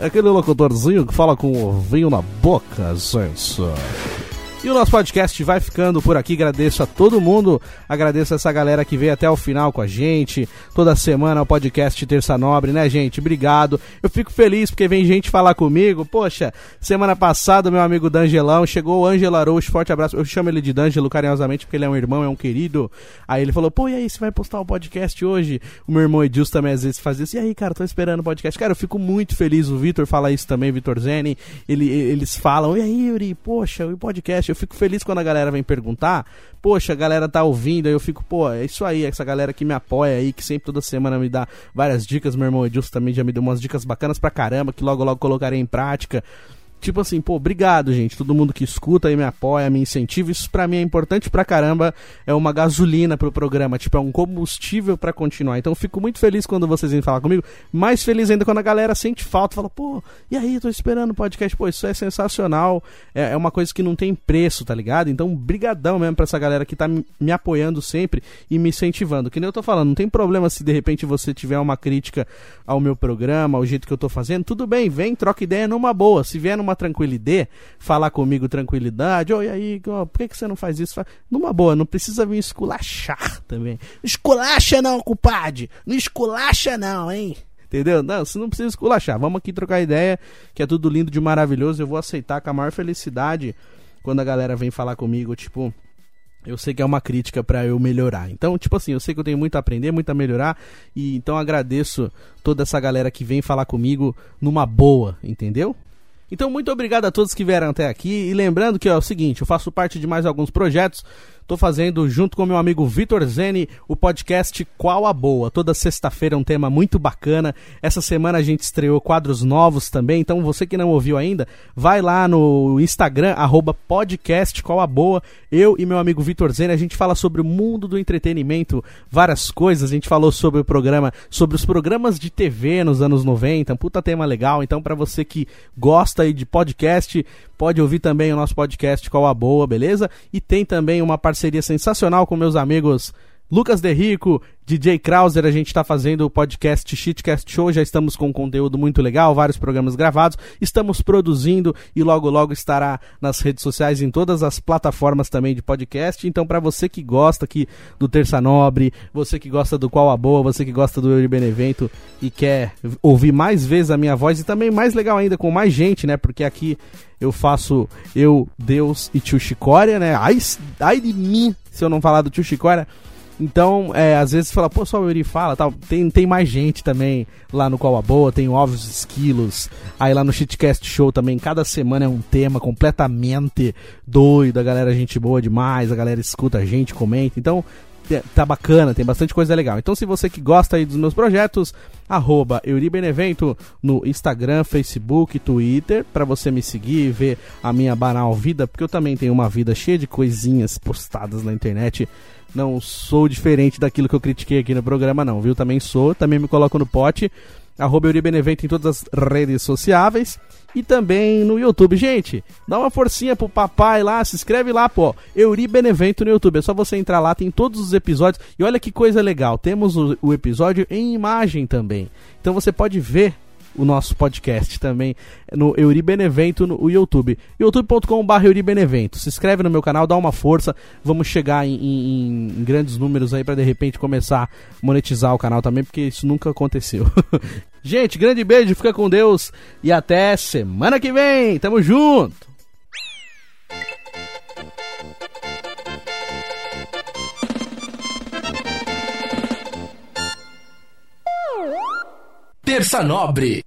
É aquele locutorzinho que fala com o vinho na boca, gente. E o nosso podcast vai ficando por aqui. Agradeço a todo mundo, agradeço a essa galera que veio até o final com a gente. Toda semana o podcast Terça Nobre, né, gente? Obrigado. Eu fico feliz porque vem gente falar comigo. Poxa, semana passada meu amigo Dangelão chegou o Ângelo Arouche, forte abraço. Eu chamo ele de D'Angelo carinhosamente porque ele é um irmão, é um querido. Aí ele falou: pô, e aí, você vai postar o podcast hoje? O meu irmão Edilson também às vezes faz isso. E aí, cara, tô esperando o podcast. Cara, eu fico muito feliz. O Vitor fala isso também, Vitor Zene. Ele, eles falam: e aí, Yuri, poxa, o podcast eu fico feliz quando a galera vem perguntar. Poxa, a galera tá ouvindo, eu fico, pô, é isso aí, essa galera que me apoia aí, que sempre toda semana me dá várias dicas. Meu irmão Edilson também já me deu umas dicas bacanas pra caramba, que logo logo colocarei em prática. Tipo assim, pô, obrigado, gente. Todo mundo que escuta e me apoia, me incentiva. Isso pra mim é importante pra caramba. É uma gasolina pro programa. Tipo, é um combustível para continuar. Então eu fico muito feliz quando vocês vêm falar comigo. Mais feliz ainda quando a galera sente falta. Fala, pô, e aí, tô esperando o podcast. Pô, isso é sensacional. É, é uma coisa que não tem preço, tá ligado? Então, brigadão mesmo pra essa galera que tá me apoiando sempre e me incentivando. Que nem eu tô falando, não tem problema se de repente você tiver uma crítica ao meu programa, ao jeito que eu tô fazendo. Tudo bem, vem, troca ideia numa boa. Se vier numa numa tranquilidade, falar comigo tranquilidade, oi aí, por que, que você não faz isso? Numa boa, não precisa vir esculachar também. Esculacha não, culpade! Não esculacha não, hein? Entendeu? Não, você não precisa esculachar. Vamos aqui trocar ideia, que é tudo lindo de maravilhoso. Eu vou aceitar com a maior felicidade quando a galera vem falar comigo, tipo, eu sei que é uma crítica para eu melhorar. Então, tipo assim, eu sei que eu tenho muito a aprender, muito a melhorar, e então agradeço toda essa galera que vem falar comigo numa boa, entendeu? Então, muito obrigado a todos que vieram até aqui. E lembrando que ó, é o seguinte, eu faço parte de mais alguns projetos. Tô fazendo, junto com meu amigo Vitor Zene, o podcast Qual a Boa. Toda sexta-feira é um tema muito bacana. Essa semana a gente estreou quadros novos também. Então, você que não ouviu ainda, vai lá no Instagram, arroba podcast Qual a Boa. Eu e meu amigo Vitor Zene, a gente fala sobre o mundo do entretenimento, várias coisas. A gente falou sobre o programa, sobre os programas de TV nos anos 90. Um puta tema legal. Então, para você que gosta aí de podcast, pode ouvir também o nosso podcast Qual a Boa, beleza? E tem também uma parceria sensacional com meus amigos Lucas Derrico, DJ Krauser, a gente está fazendo o podcast Shitcast Show, já estamos com conteúdo muito legal, vários programas gravados, estamos produzindo e logo logo estará nas redes sociais em todas as plataformas também de podcast. Então, para você que gosta aqui do Terça Nobre, você que gosta do Qual a Boa, você que gosta do Euri Benevento e quer ouvir mais vezes a minha voz e também mais legal ainda com mais gente, né? Porque aqui eu faço eu, Deus e Tio Chicória, né? Ai, ai de mim se eu não falar do Tio Chicória. Então, é, às vezes fala, pô, só o Yuri fala, tal. Tem, tem mais gente também lá no Qual a Boa, tem Óbvios Esquilos. Aí lá no Shitcast Show também, cada semana é um tema completamente doido. A galera, é gente boa demais, a galera escuta a gente, comenta. Então, tá bacana, tem bastante coisa legal. Então, se você que gosta aí dos meus projetos, arroba Euribenevento no Instagram, Facebook, Twitter, para você me seguir e ver a minha banal vida, porque eu também tenho uma vida cheia de coisinhas postadas na internet não sou diferente daquilo que eu critiquei aqui no programa, não, viu? Também sou, também me coloco no pote. Arroba Euribenevento em todas as redes sociáveis e também no YouTube. Gente, dá uma forcinha pro papai lá, se inscreve lá, pô. Euri Benevento no YouTube. É só você entrar lá, tem todos os episódios. E olha que coisa legal, temos o, o episódio em imagem também. Então você pode ver o nosso podcast também no Euribenevento no YouTube. youtube.com.br Euribenevento. Se inscreve no meu canal, dá uma força. Vamos chegar em, em, em grandes números aí para de repente começar a monetizar o canal também, porque isso nunca aconteceu. Gente, grande beijo, fica com Deus e até semana que vem. Tamo junto! Terça Nobre